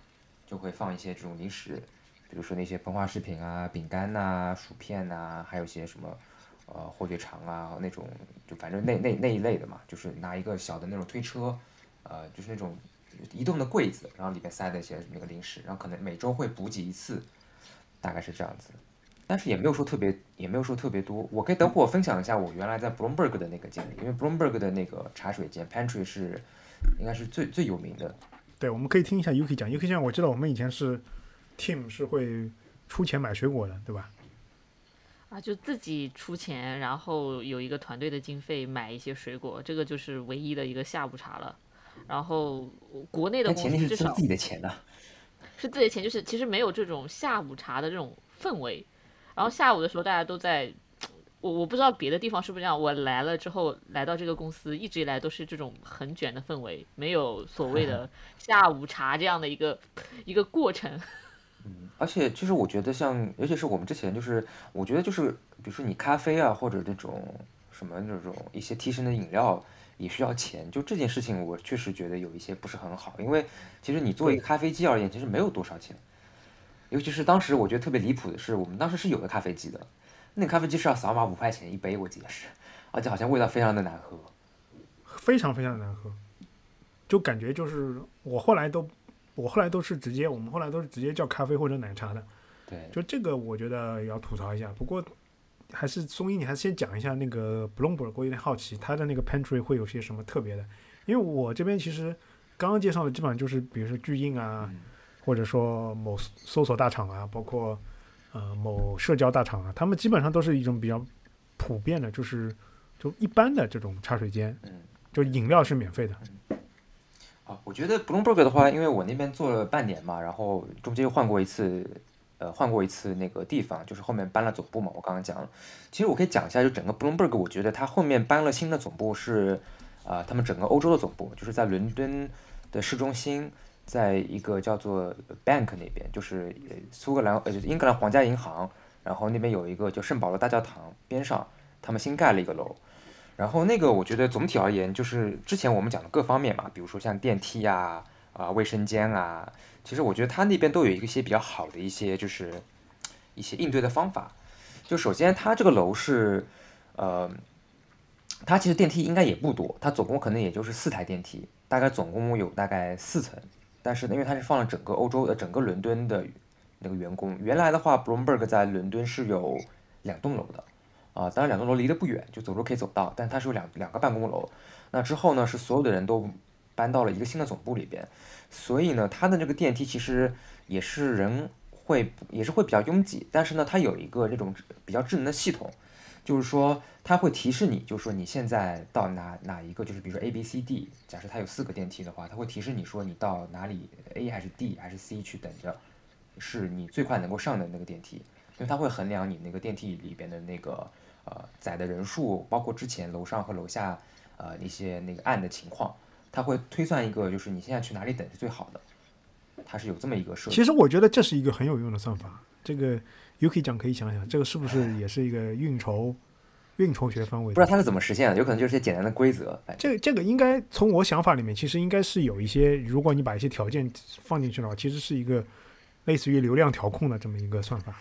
就会放一些这种零食，比如说那些膨化食品啊、饼干呐、薯片呐，还有一些什么。呃，火腿肠啊，那种就反正那那那一类的嘛，就是拿一个小的那种推车，呃，就是那种移动的柜子，然后里面塞的一些那个零食，然后可能每周会补给一次，大概是这样子，但是也没有说特别，也没有说特别多。我可以等会儿分享一下我原来在 Bloomberg 的那个经历，因为 Bloomberg 的那个茶水间 pantry 是应该是最最有名的。对，我们可以听一下 Uki 讲 Uki 讲，我知道我们以前是 team 是会出钱买水果的，对吧？啊，就自己出钱，然后有一个团队的经费买一些水果，这个就是唯一的一个下午茶了。然后国内的公司至少自己的钱呢，是自己的钱，就是其实没有这种下午茶的这种氛围。然后下午的时候大家都在，我我不知道别的地方是不是这样。我来了之后，来到这个公司，一直以来都是这种很卷的氛围，没有所谓的 下午茶这样的一个一个过程。嗯，而且就是我觉得像，尤其是我们之前就是，我觉得就是，比如说你咖啡啊，或者那种什么那种一些提神的饮料也需要钱，就这件事情我确实觉得有一些不是很好，因为其实你做一个咖啡机而言，其实没有多少钱。尤其是当时我觉得特别离谱的是，我们当时是有的咖啡机的，那个咖啡机是要扫码五块钱一杯，我记得是，而且好像味道非常的难喝，非常非常的难喝，就感觉就是我后来都。我后来都是直接，我们后来都是直接叫咖啡或者奶茶的。对，就这个我觉得要吐槽一下。不过还是松一，你还是先讲一下那个 Bloomberg，我有点好奇他的那个 pantry 会有些什么特别的。因为我这边其实刚刚介绍的基本上就是，比如说巨印啊，或者说某搜索大厂啊，包括呃某社交大厂啊，他们基本上都是一种比较普遍的，就是就一般的这种茶水间，就饮料是免费的。我觉得 Bloomberg 的话，因为我那边做了半年嘛，然后中间又换过一次，呃，换过一次那个地方，就是后面搬了总部嘛。我刚刚讲了，其实我可以讲一下，就整个 Bloomberg，我觉得它后面搬了新的总部是，啊，他们整个欧洲的总部，就是在伦敦的市中心，在一个叫做 Bank 那边，就是苏格兰呃，就英格兰皇家银行，然后那边有一个叫圣保罗大教堂边上，他们新盖了一个楼。然后那个，我觉得总体而言，就是之前我们讲的各方面嘛，比如说像电梯呀、啊卫生间啊，其实我觉得他那边都有一些比较好的一些，就是一些应对的方法。就首先，它这个楼是，呃，它其实电梯应该也不多，它总共可能也就是四台电梯，大概总共有大概四层。但是呢，因为它是放了整个欧洲的整个伦敦的那个员工，原来的话，Bloomberg 在伦敦是有两栋楼的。啊，当然两栋楼离得不远，就走路可以走到，但它是有两两个办公楼。那之后呢，是所有的人都搬到了一个新的总部里边，所以呢，它的这个电梯其实也是人会也是会比较拥挤，但是呢，它有一个这种比较智能的系统，就是说它会提示你，就是说你现在到哪哪一个，就是比如说 A、B、C、D，假设它有四个电梯的话，它会提示你说你到哪里 A 还是 D 还是 C 去等着，是你最快能够上的那个电梯，因为它会衡量你那个电梯里边的那个。呃，载的人数包括之前楼上和楼下，呃，一些那个暗的情况，它会推算一个，就是你现在去哪里等是最好的，它是有这么一个设计。其实我觉得这是一个很有用的算法，这个 UK 讲可以想想，这个是不是也是一个运筹运筹学方位？不知道它是怎么实现的，有可能就是些简单的规则。这个这个应该从我想法里面，其实应该是有一些，如果你把一些条件放进去的话，其实是一个类似于流量调控的这么一个算法。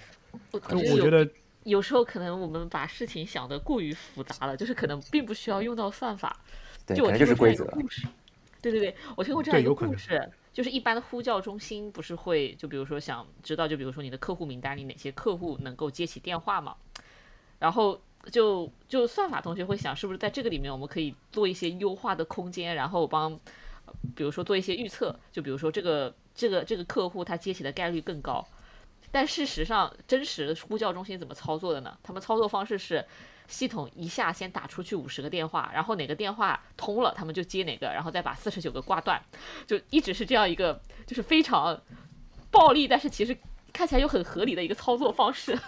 我觉得。有时候可能我们把事情想的过于复杂了，就是可能并不需要用到算法。就我听过这样一个故事。对对对，我听过这样一个故事，就是一般的呼叫中心不是会，就比如说想知道，就比如说你的客户名单里哪些客户能够接起电话嘛，然后就就算法同学会想，是不是在这个里面我们可以做一些优化的空间，然后帮，比如说做一些预测，就比如说这个这个这个客户他接起的概率更高。但事实上，真实的呼叫中心怎么操作的呢？他们操作方式是，系统一下先打出去五十个电话，然后哪个电话通了，他们就接哪个，然后再把四十九个挂断，就一直是这样一个，就是非常暴力，但是其实看起来又很合理的一个操作方式。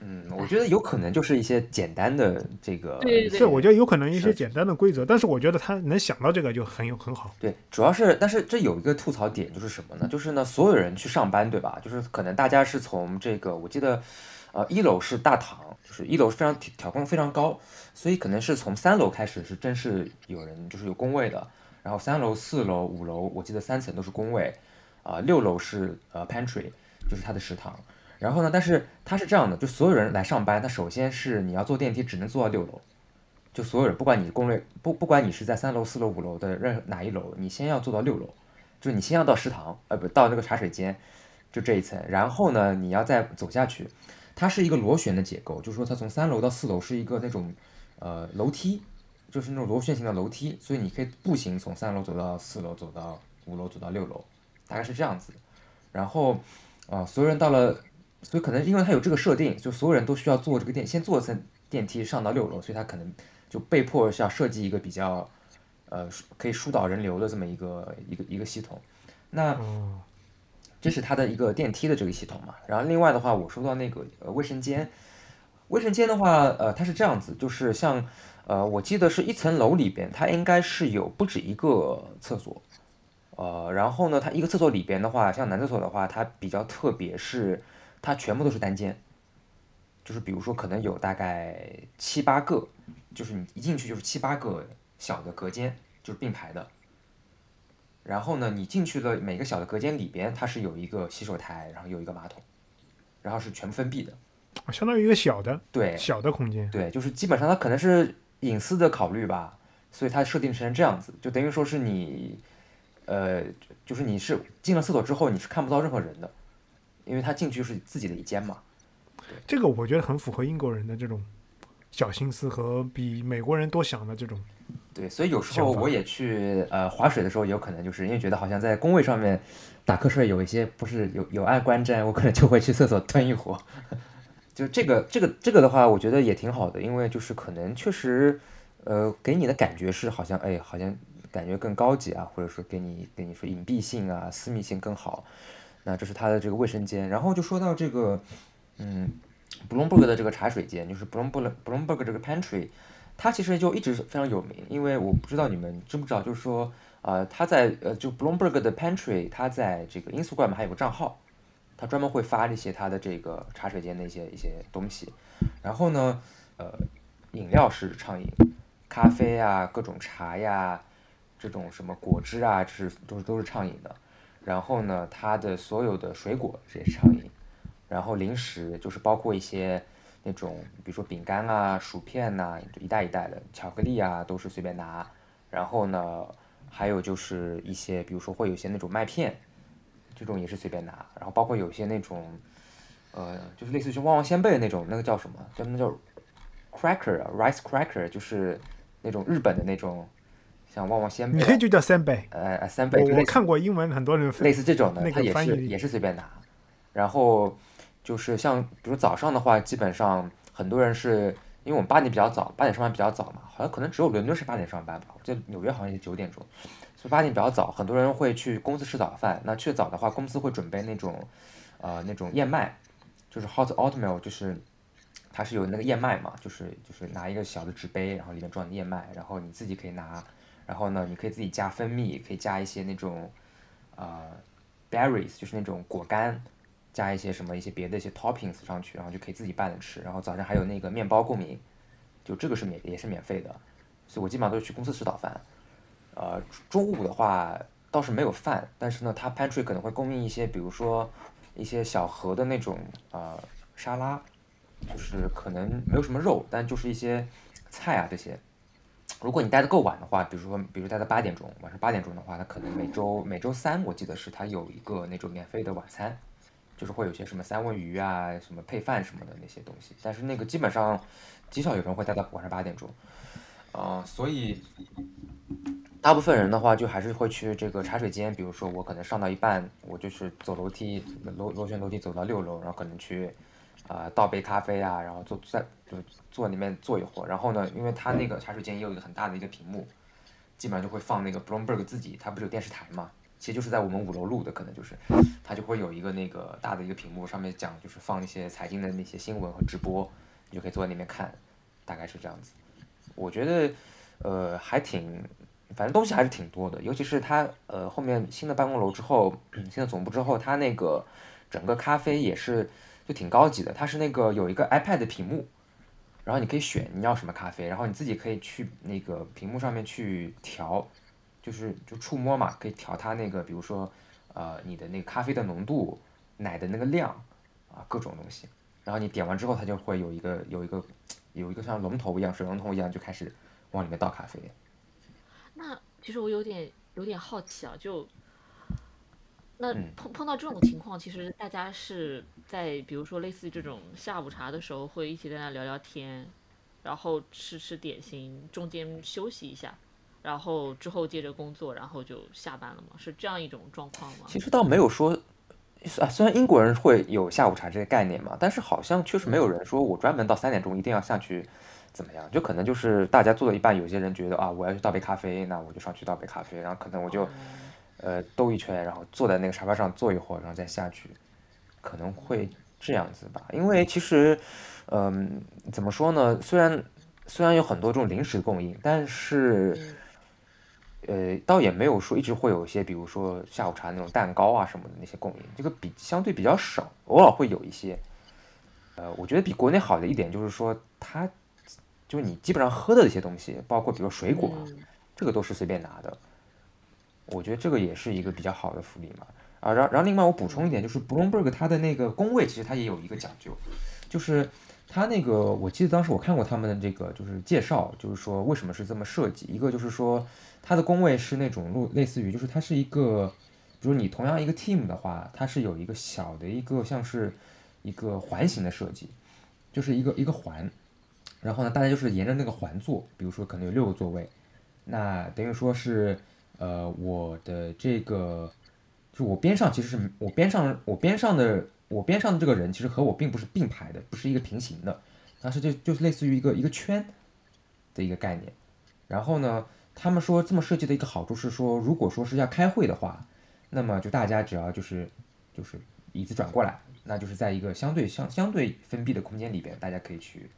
嗯，我觉得有可能就是一些简单的这个，对对对，我觉得有可能一些简单的规则，但是我觉得他能想到这个就很有很好。对，主要是，但是这有一个吐槽点就是什么呢？就是呢，所有人去上班，对吧？就是可能大家是从这个，我记得，呃，一楼是大堂，就是一楼是非常挑工非常高，所以可能是从三楼开始是正式有人就是有工位的，然后三楼、四楼、五楼，我记得三层都是工位，啊，六楼是呃 pantry，就是他的食堂。然后呢？但是它是这样的，就所有人来上班，他首先是你要坐电梯，只能坐到六楼。就所有人，不管你攻略不不管你是在三楼、四楼、五楼的任哪一楼，你先要坐到六楼，就是你先要到食堂，呃，不到那个茶水间，就这一层。然后呢，你要再走下去，它是一个螺旋的结构，就是说它从三楼到四楼是一个那种呃楼梯，就是那种螺旋形的楼梯，所以你可以步行从三楼走到四楼，走到五楼，走到六楼，大概是这样子。然后啊，所有人到了。所以可能因为它有这个设定，就所有人都需要坐这个电，先坐层电梯上到六楼，所以它可能就被迫是要设计一个比较，呃，可以疏导人流的这么一个一个一个系统。那这是它的一个电梯的这个系统嘛。然后另外的话，我说到那个呃卫生间，卫生间的话，呃，它是这样子，就是像呃，我记得是一层楼里边，它应该是有不止一个厕所，呃，然后呢，它一个厕所里边的话，像男厕所的话，它比较特别是。它全部都是单间，就是比如说可能有大概七八个，就是你一进去就是七八个小的隔间，就是并排的。然后呢，你进去的每个小的隔间里边，它是有一个洗手台，然后有一个马桶，然后是全部封闭的，相当于一个小的对小的空间。对，就是基本上它可能是隐私的考虑吧，所以它设定成这样子，就等于说是你，呃，就是你是进了厕所之后你是看不到任何人的。因为他进去是自己的一间嘛，这个我觉得很符合英国人的这种小心思和比美国人多想的这种。对，所以有时候我也去呃划水的时候，有可能就是因为觉得好像在工位上面打瞌睡有一些不是有有碍观瞻，我可能就会去厕所蹲一会儿。就这个这个这个的话，我觉得也挺好的，因为就是可能确实呃给你的感觉是好像哎好像感觉更高级啊，或者说给你给你说隐蔽性啊私密性更好。那这是它的这个卫生间，然后就说到这个，嗯，Bloomberg 的这个茶水间，就是 Bloomberg Bloomberg 这个 pantry，它其实就一直非常有名，因为我不知道你们知不知道，就是说，呃，他在呃就 Bloomberg 的 pantry，他在这个 Instagram 还有个账号，他专门会发一些他的这个茶水间的一些一些东西，然后呢，呃，饮料是畅饮，咖啡啊，各种茶呀，这种什么果汁啊，这是都是都是畅饮的。然后呢，它的所有的水果也是畅饮，然后零食就是包括一些那种，比如说饼干啊、薯片呐，一袋一袋的巧克力啊，都是随便拿。然后呢，还有就是一些，比如说会有些那种麦片，这种也是随便拿。然后包括有些那种，呃，就是类似于旺旺仙贝的那种，那个叫什么？叫那叫 cracker，rice cracker，就是那种日本的那种。像旺旺仙贝，你可以就叫仙贝，呃，仙贝。我看过英文，很多人类似这种的，它也是也是随便拿。然后就是像比如早上的话，基本上很多人是因为我们八点比较早，八点上班比较早嘛，好像可能只有伦敦是八点上班吧，我记得纽约好像也九点钟，所以八点比较早，很多人会去公司吃早饭。那去早的话，公司会准备那种呃那种燕麦，就是 hot oatmeal，就是它是有那个燕麦嘛，就是就是拿一个小的纸杯，然后里面装的燕麦，然后你自己可以拿。然后呢，你可以自己加蜂蜜，可以加一些那种，呃，berries，就是那种果干，加一些什么一些别的一些 toppings 上去，然后就可以自己拌着吃。然后早上还有那个面包供应，就这个是免也是免费的，所以我基本上都是去公司吃早饭。呃，中午的话倒是没有饭，但是呢，它 pantry 可能会供应一些，比如说一些小盒的那种呃沙拉，就是可能没有什么肉，但就是一些菜啊这些。如果你待的够晚的话，比如说，比如待到八点钟，晚上八点钟的话，它可能每周每周三，我记得是它有一个那种免费的晚餐，就是会有些什么三文鱼啊、什么配饭什么的那些东西。但是那个基本上极少有人会待到晚上八点钟，啊，所以大部分人的话，就还是会去这个茶水间，比如说我可能上到一半，我就是走楼梯，螺螺旋楼梯走到六楼，然后可能去，啊倒杯咖啡啊，然后坐在就坐里面坐一会儿，然后呢，因为他那个茶水间也有一个很大的一个屏幕，基本上就会放那个 Bloomberg 自己，他不是有电视台嘛，其实就是在我们五楼录的，可能就是，他就会有一个那个大的一个屏幕，上面讲就是放一些财经的那些新闻和直播，你就可以坐在那边看，大概是这样子，我觉得，呃，还挺。反正东西还是挺多的，尤其是它呃后面新的办公楼之后，新的总部之后，它那个整个咖啡也是就挺高级的。它是那个有一个 iPad 屏幕，然后你可以选你要什么咖啡，然后你自己可以去那个屏幕上面去调，就是就触摸嘛，可以调它那个比如说呃你的那个咖啡的浓度、奶的那个量啊各种东西。然后你点完之后，它就会有一个有一个有一个像龙头一样水龙头一样就开始往里面倒咖啡。那其实我有点有点好奇啊，就那碰碰到这种情况，其实大家是在比如说类似于这种下午茶的时候，会一起在那聊聊天，然后吃吃点心，中间休息一下，然后之后接着工作，然后就下班了嘛？是这样一种状况吗？其实倒没有说啊，虽然英国人会有下午茶这个概念嘛，但是好像确实没有人说我专门到三点钟一定要下去。怎么样？就可能就是大家做到一半，有些人觉得啊，我要去倒杯咖啡，那我就上去倒杯咖啡，然后可能我就，呃，兜一圈，然后坐在那个沙发上坐一会儿，然后再下去，可能会这样子吧。因为其实，嗯，怎么说呢？虽然虽然有很多这种临时供应，但是，呃，倒也没有说一直会有一些，比如说下午茶那种蛋糕啊什么的那些供应，这个比相对比较少，偶尔会有一些。呃，我觉得比国内好的一点就是说它。就是你基本上喝的一些东西，包括比如水果，这个都是随便拿的。我觉得这个也是一个比较好的福利嘛。啊，然然后另外我补充一点，就是 Bloomberg 它的那个工位其实它也有一个讲究，就是它那个我记得当时我看过他们的这个就是介绍，就是说为什么是这么设计。一个就是说它的工位是那种类似于就是它是一个，比如你同样一个 team 的话，它是有一个小的一个像是一个环形的设计，就是一个一个环。然后呢，大家就是沿着那个环坐，比如说可能有六个座位，那等于说是，呃，我的这个，就我边上其实是我边上我边上的我边上的这个人，其实和我并不是并排的，不是一个平行的，但是就就是类似于一个一个圈的一个概念。然后呢，他们说这么设计的一个好处是说，如果说是要开会的话，那么就大家只要就是就是椅子转过来，那就是在一个相对相相对封闭的空间里边，大家可以去。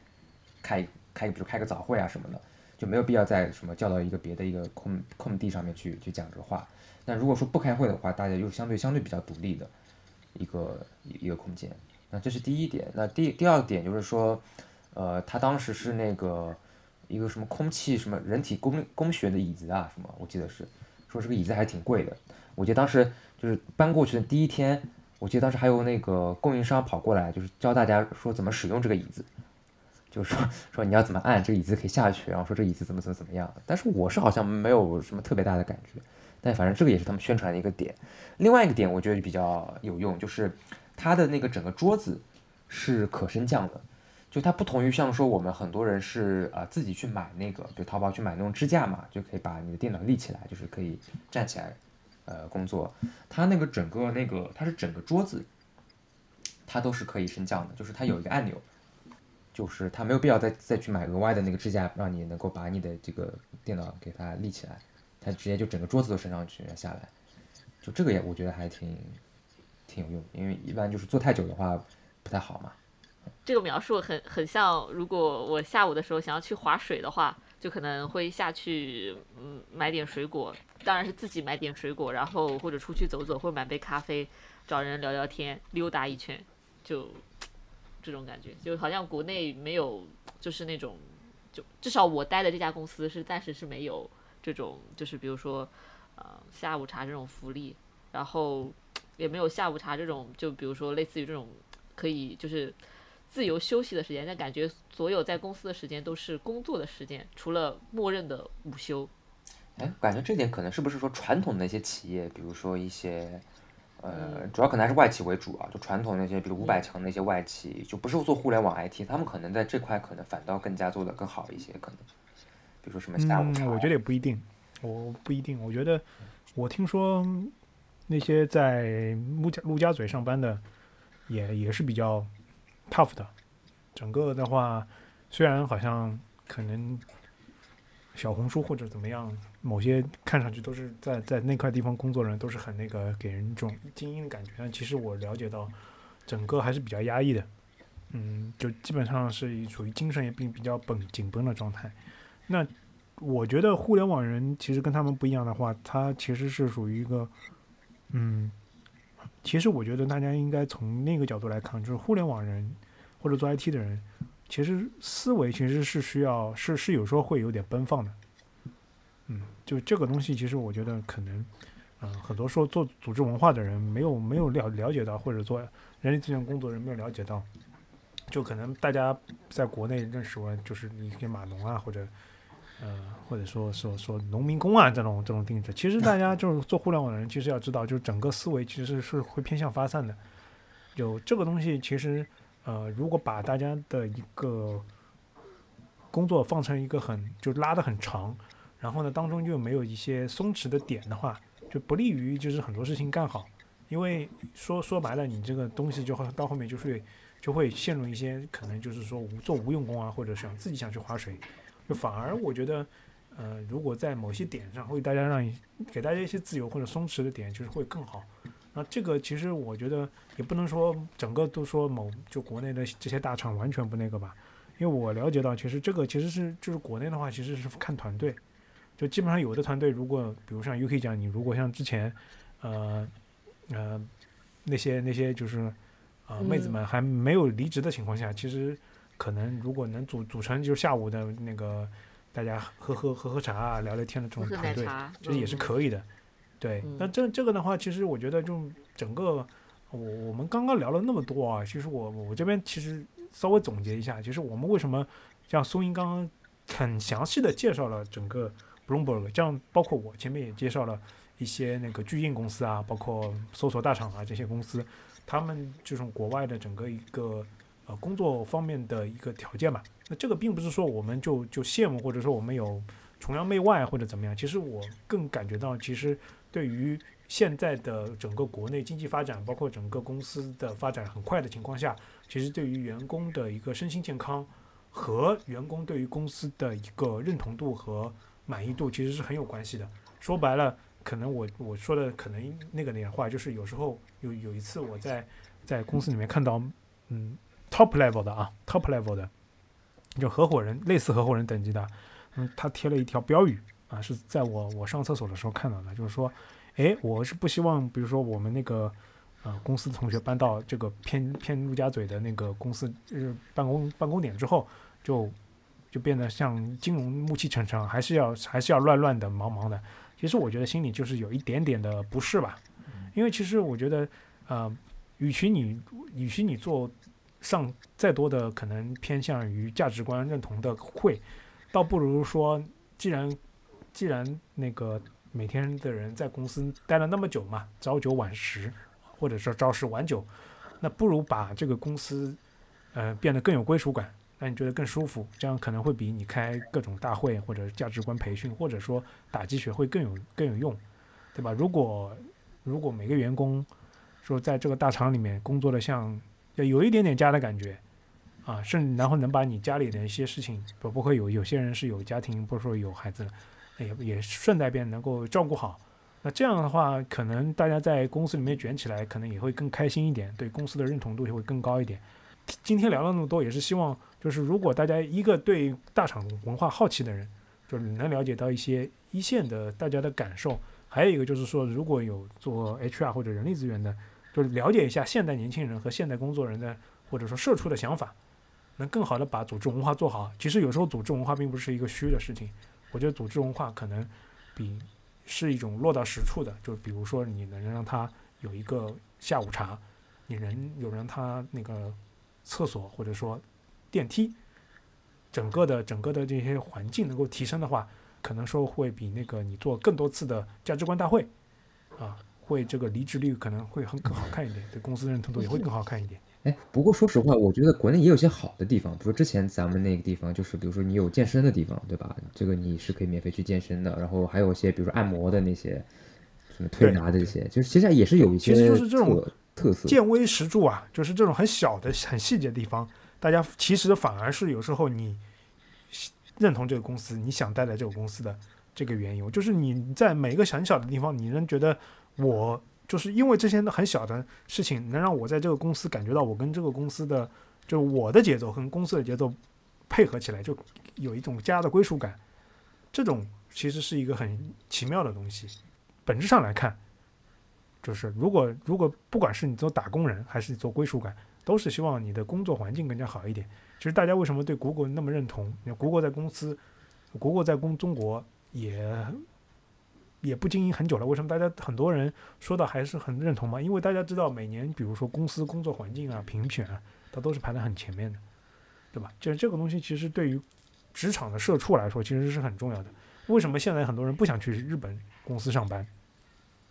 开开，比如开个早会啊什么的，就没有必要在什么叫到一个别的一个空空地上面去去讲这个话。那如果说不开会的话，大家又相对相对比较独立的一个一个空间。那这是第一点。那第第二点就是说，呃，他当时是那个一个什么空气什么人体工工学的椅子啊什么，我记得是说这个椅子还挺贵的。我记得当时就是搬过去的第一天，我记得当时还有那个供应商跑过来，就是教大家说怎么使用这个椅子。就是说 说你要怎么按这个椅子可以下去，然后说这椅子怎么怎么怎么样。但是我是好像没有什么特别大的感觉，但反正这个也是他们宣传的一个点。另外一个点我觉得比较有用，就是它的那个整个桌子是可升降的，就它不同于像说我们很多人是啊自己去买那个，就淘宝去买那种支架嘛，就可以把你的电脑立起来，就是可以站起来呃工作。它那个整个那个它是整个桌子，它都是可以升降的，就是它有一个按钮。就是它没有必要再再去买额外的那个支架，让你能够把你的这个电脑给它立起来，它直接就整个桌子都升上去下来，就这个也我觉得还挺挺有用，因为一般就是坐太久的话不太好嘛。这个描述很很像，如果我下午的时候想要去划水的话，就可能会下去嗯买点水果，当然是自己买点水果，然后或者出去走走，或者买杯咖啡，找人聊聊天，溜达一圈就。这种感觉就好像国内没有，就是那种，就至少我待的这家公司是暂时是没有这种，就是比如说，呃，下午茶这种福利，然后也没有下午茶这种，就比如说类似于这种可以就是自由休息的时间，但感觉所有在公司的时间都是工作的时间，除了默认的午休。哎，感觉这点可能是不是说传统的那些企业，比如说一些。呃，主要可能还是外企为主啊，就传统那些，比如五百强那些外企，就不是做互联网 IT，他们可能在这块可能反倒更加做的更好一些，可能，比如说什么下午茶，我觉得也不一定，我不一定。我觉得，我听说那些在陆家陆家嘴上班的，也也是比较 tough 的。整个的话，虽然好像可能小红书或者怎么样，某些看上去都是在在那块地方工作人都是很那个给人一种精英的感觉，但其实我了解到，整个还是比较压抑的。嗯，就基本上是属于精神也并比较绷紧绷的状态。那我觉得互联网人其实跟他们不一样的话，他其实是属于一个，嗯，其实我觉得大家应该从那个角度来看，就是互联网人或者做 IT 的人，其实思维其实是需要是是有时候会有点奔放的。嗯，就这个东西，其实我觉得可能，嗯，很多说做组织文化的人没有没有了了解到，或者做人力资源工作人没有了解到。就可能大家在国内认识我，就是一些码农啊，或者呃，或者说说说农民工啊这种这种定制。其实大家就是做互联网的人，其实要知道，就是整个思维其实是会偏向发散的。有这个东西，其实呃，如果把大家的一个工作放成一个很就拉得很长，然后呢当中就没有一些松弛的点的话，就不利于就是很多事情干好。因为说说白了，你这个东西就会到后面就是。就会陷入一些可能就是说无做无用功啊，或者想自己想去划水，就反而我觉得，呃，如果在某些点上会大家让给大家一些自由或者松弛的点，就是会更好。那这个其实我觉得也不能说整个都说某就国内的这些大厂完全不那个吧，因为我了解到其实这个其实是就是国内的话其实是看团队，就基本上有的团队如果比如像 UK 讲你如果像之前，呃呃那些那些就是。啊，妹子们还没有离职的情况下，其实可能如果能组组成，就是下午的那个大家喝喝喝喝茶啊，聊聊天的这种团队，其实也是可以的。对，那这这个的话，其实我觉得就整个我我们刚刚聊了那么多啊，其实我我这边其实稍微总结一下，其实我们为什么像苏英刚刚很详细的介绍了整个 Bloomberg，这样包括我前面也介绍了一些那个巨印公司啊，包括搜索大厂啊这些公司。他们这种国外的整个一个呃工作方面的一个条件嘛，那这个并不是说我们就就羡慕或者说我们有崇洋媚外或者怎么样。其实我更感觉到，其实对于现在的整个国内经济发展，包括整个公司的发展很快的情况下，其实对于员工的一个身心健康和员工对于公司的一个认同度和满意度，其实是很有关系的。说白了。可能我我说的可能那个点话，就是有时候有有一次我在在公司里面看到，嗯，top level 的啊，top level 的，就合伙人类似合伙人等级的，嗯，他贴了一条标语啊，是在我我上厕所的时候看到的，就是说，哎，我是不希望，比如说我们那个呃公司同学搬到这个偏偏陆家嘴的那个公司呃办公办公点之后，就就变得像金融暮气沉沉，还是要还是要乱乱的忙忙的。其实我觉得心里就是有一点点的不适吧，因为其实我觉得，呃，与其你与其你做上再多的可能偏向于价值观认同的会，倒不如说，既然既然那个每天的人在公司待了那么久嘛，朝九晚十，或者说朝十晚九，那不如把这个公司，呃，变得更有归属感。让你觉得更舒服，这样可能会比你开各种大会或者价值观培训，或者说打鸡血会更有更有用，对吧？如果如果每个员工说在这个大厂里面工作的像要有一点点家的感觉啊，甚然后能把你家里的一些事情，不不会有有些人是有家庭，不是说有孩子，也也顺带便能够照顾好，那这样的话，可能大家在公司里面卷起来，可能也会更开心一点，对公司的认同度也会更高一点。今天聊了那么多，也是希望。就是如果大家一个对大厂文化好奇的人，就是能了解到一些一线的大家的感受；还有一个就是说，如果有做 HR 或者人力资源的，就是了解一下现代年轻人和现代工作人的或者说社畜的想法，能更好的把组织文化做好。其实有时候组织文化并不是一个虚的事情，我觉得组织文化可能比是一种落到实处的。就比如说，你能让他有一个下午茶，你能有人他那个厕所或者说。电梯，整个的整个的这些环境能够提升的话，可能说会比那个你做更多次的价值观大会，啊，会这个离职率可能会很更好看一点，对公司认同度也会更好看一点。哎，不过说实话，我觉得国内也有些好的地方，比如说之前咱们那个地方，就是比如说你有健身的地方，对吧？这个你是可以免费去健身的。然后还有一些，比如说按摩的那些，什么推拿的这些，就是其实也是有一些，其实就是这种特色，见微识著啊，就是这种很小的、很细节的地方，大家其实反而是有时候你认同这个公司，你想待在这个公司的这个缘由，就是你在每一个很小的地方，你能觉得我。就是因为这些很小的事情，能让我在这个公司感觉到我跟这个公司的，就我的节奏跟公司的节奏配合起来，就有一种家的归属感。这种其实是一个很奇妙的东西。本质上来看，就是如果如果不管是你做打工人还是做归属感，都是希望你的工作环境更加好一点。其实大家为什么对谷歌那么认同？谷歌在公司，谷歌在公中国也。也不经营很久了，为什么大家很多人说的还是很认同嘛？因为大家知道每年，比如说公司工作环境啊、评选啊，它都是排在很前面的，对吧？就是这个东西其实对于职场的社畜来说，其实是很重要的。为什么现在很多人不想去日本公司上班？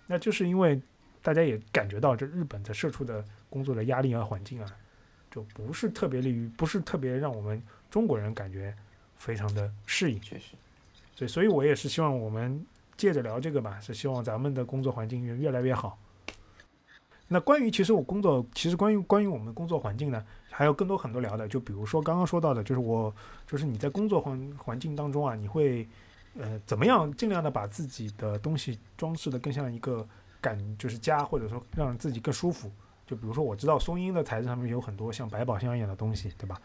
那就是因为大家也感觉到这日本的社畜的工作的压力啊、环境啊，就不是特别利于，不是特别让我们中国人感觉非常的适应。确实，对，所以我也是希望我们。借着聊这个吧，是希望咱们的工作环境越越来越好。那关于其实我工作，其实关于关于我们工作环境呢，还有更多很多聊的。就比如说刚刚说到的，就是我就是你在工作环环境当中啊，你会呃怎么样尽量的把自己的东西装饰的更像一个感，就是家，或者说让自己更舒服。就比如说我知道松阴的材质上面有很多像百宝箱一样的东西，对吧？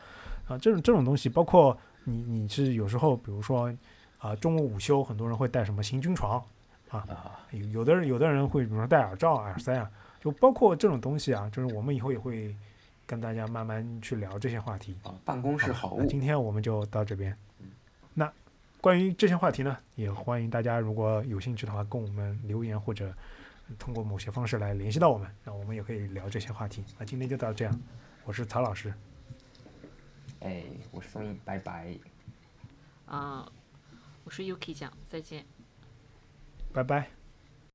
啊，这种这种东西，包括你你是有时候比如说。啊，中午午休，很多人会带什么行军床，啊，有有的人有的人会，比如说戴耳罩、耳塞啊，就包括这种东西啊，就是我们以后也会跟大家慢慢去聊这些话题。啊，办公室好物。那今天我们就到这边。那关于这些话题呢，也欢迎大家如果有兴趣的话，跟我们留言或者通过某些方式来联系到我们，那我们也可以聊这些话题。那今天就到这样，我是曹老师。哎，我是宋毅，拜拜。啊。我是 Yuki 酱，再见，拜拜。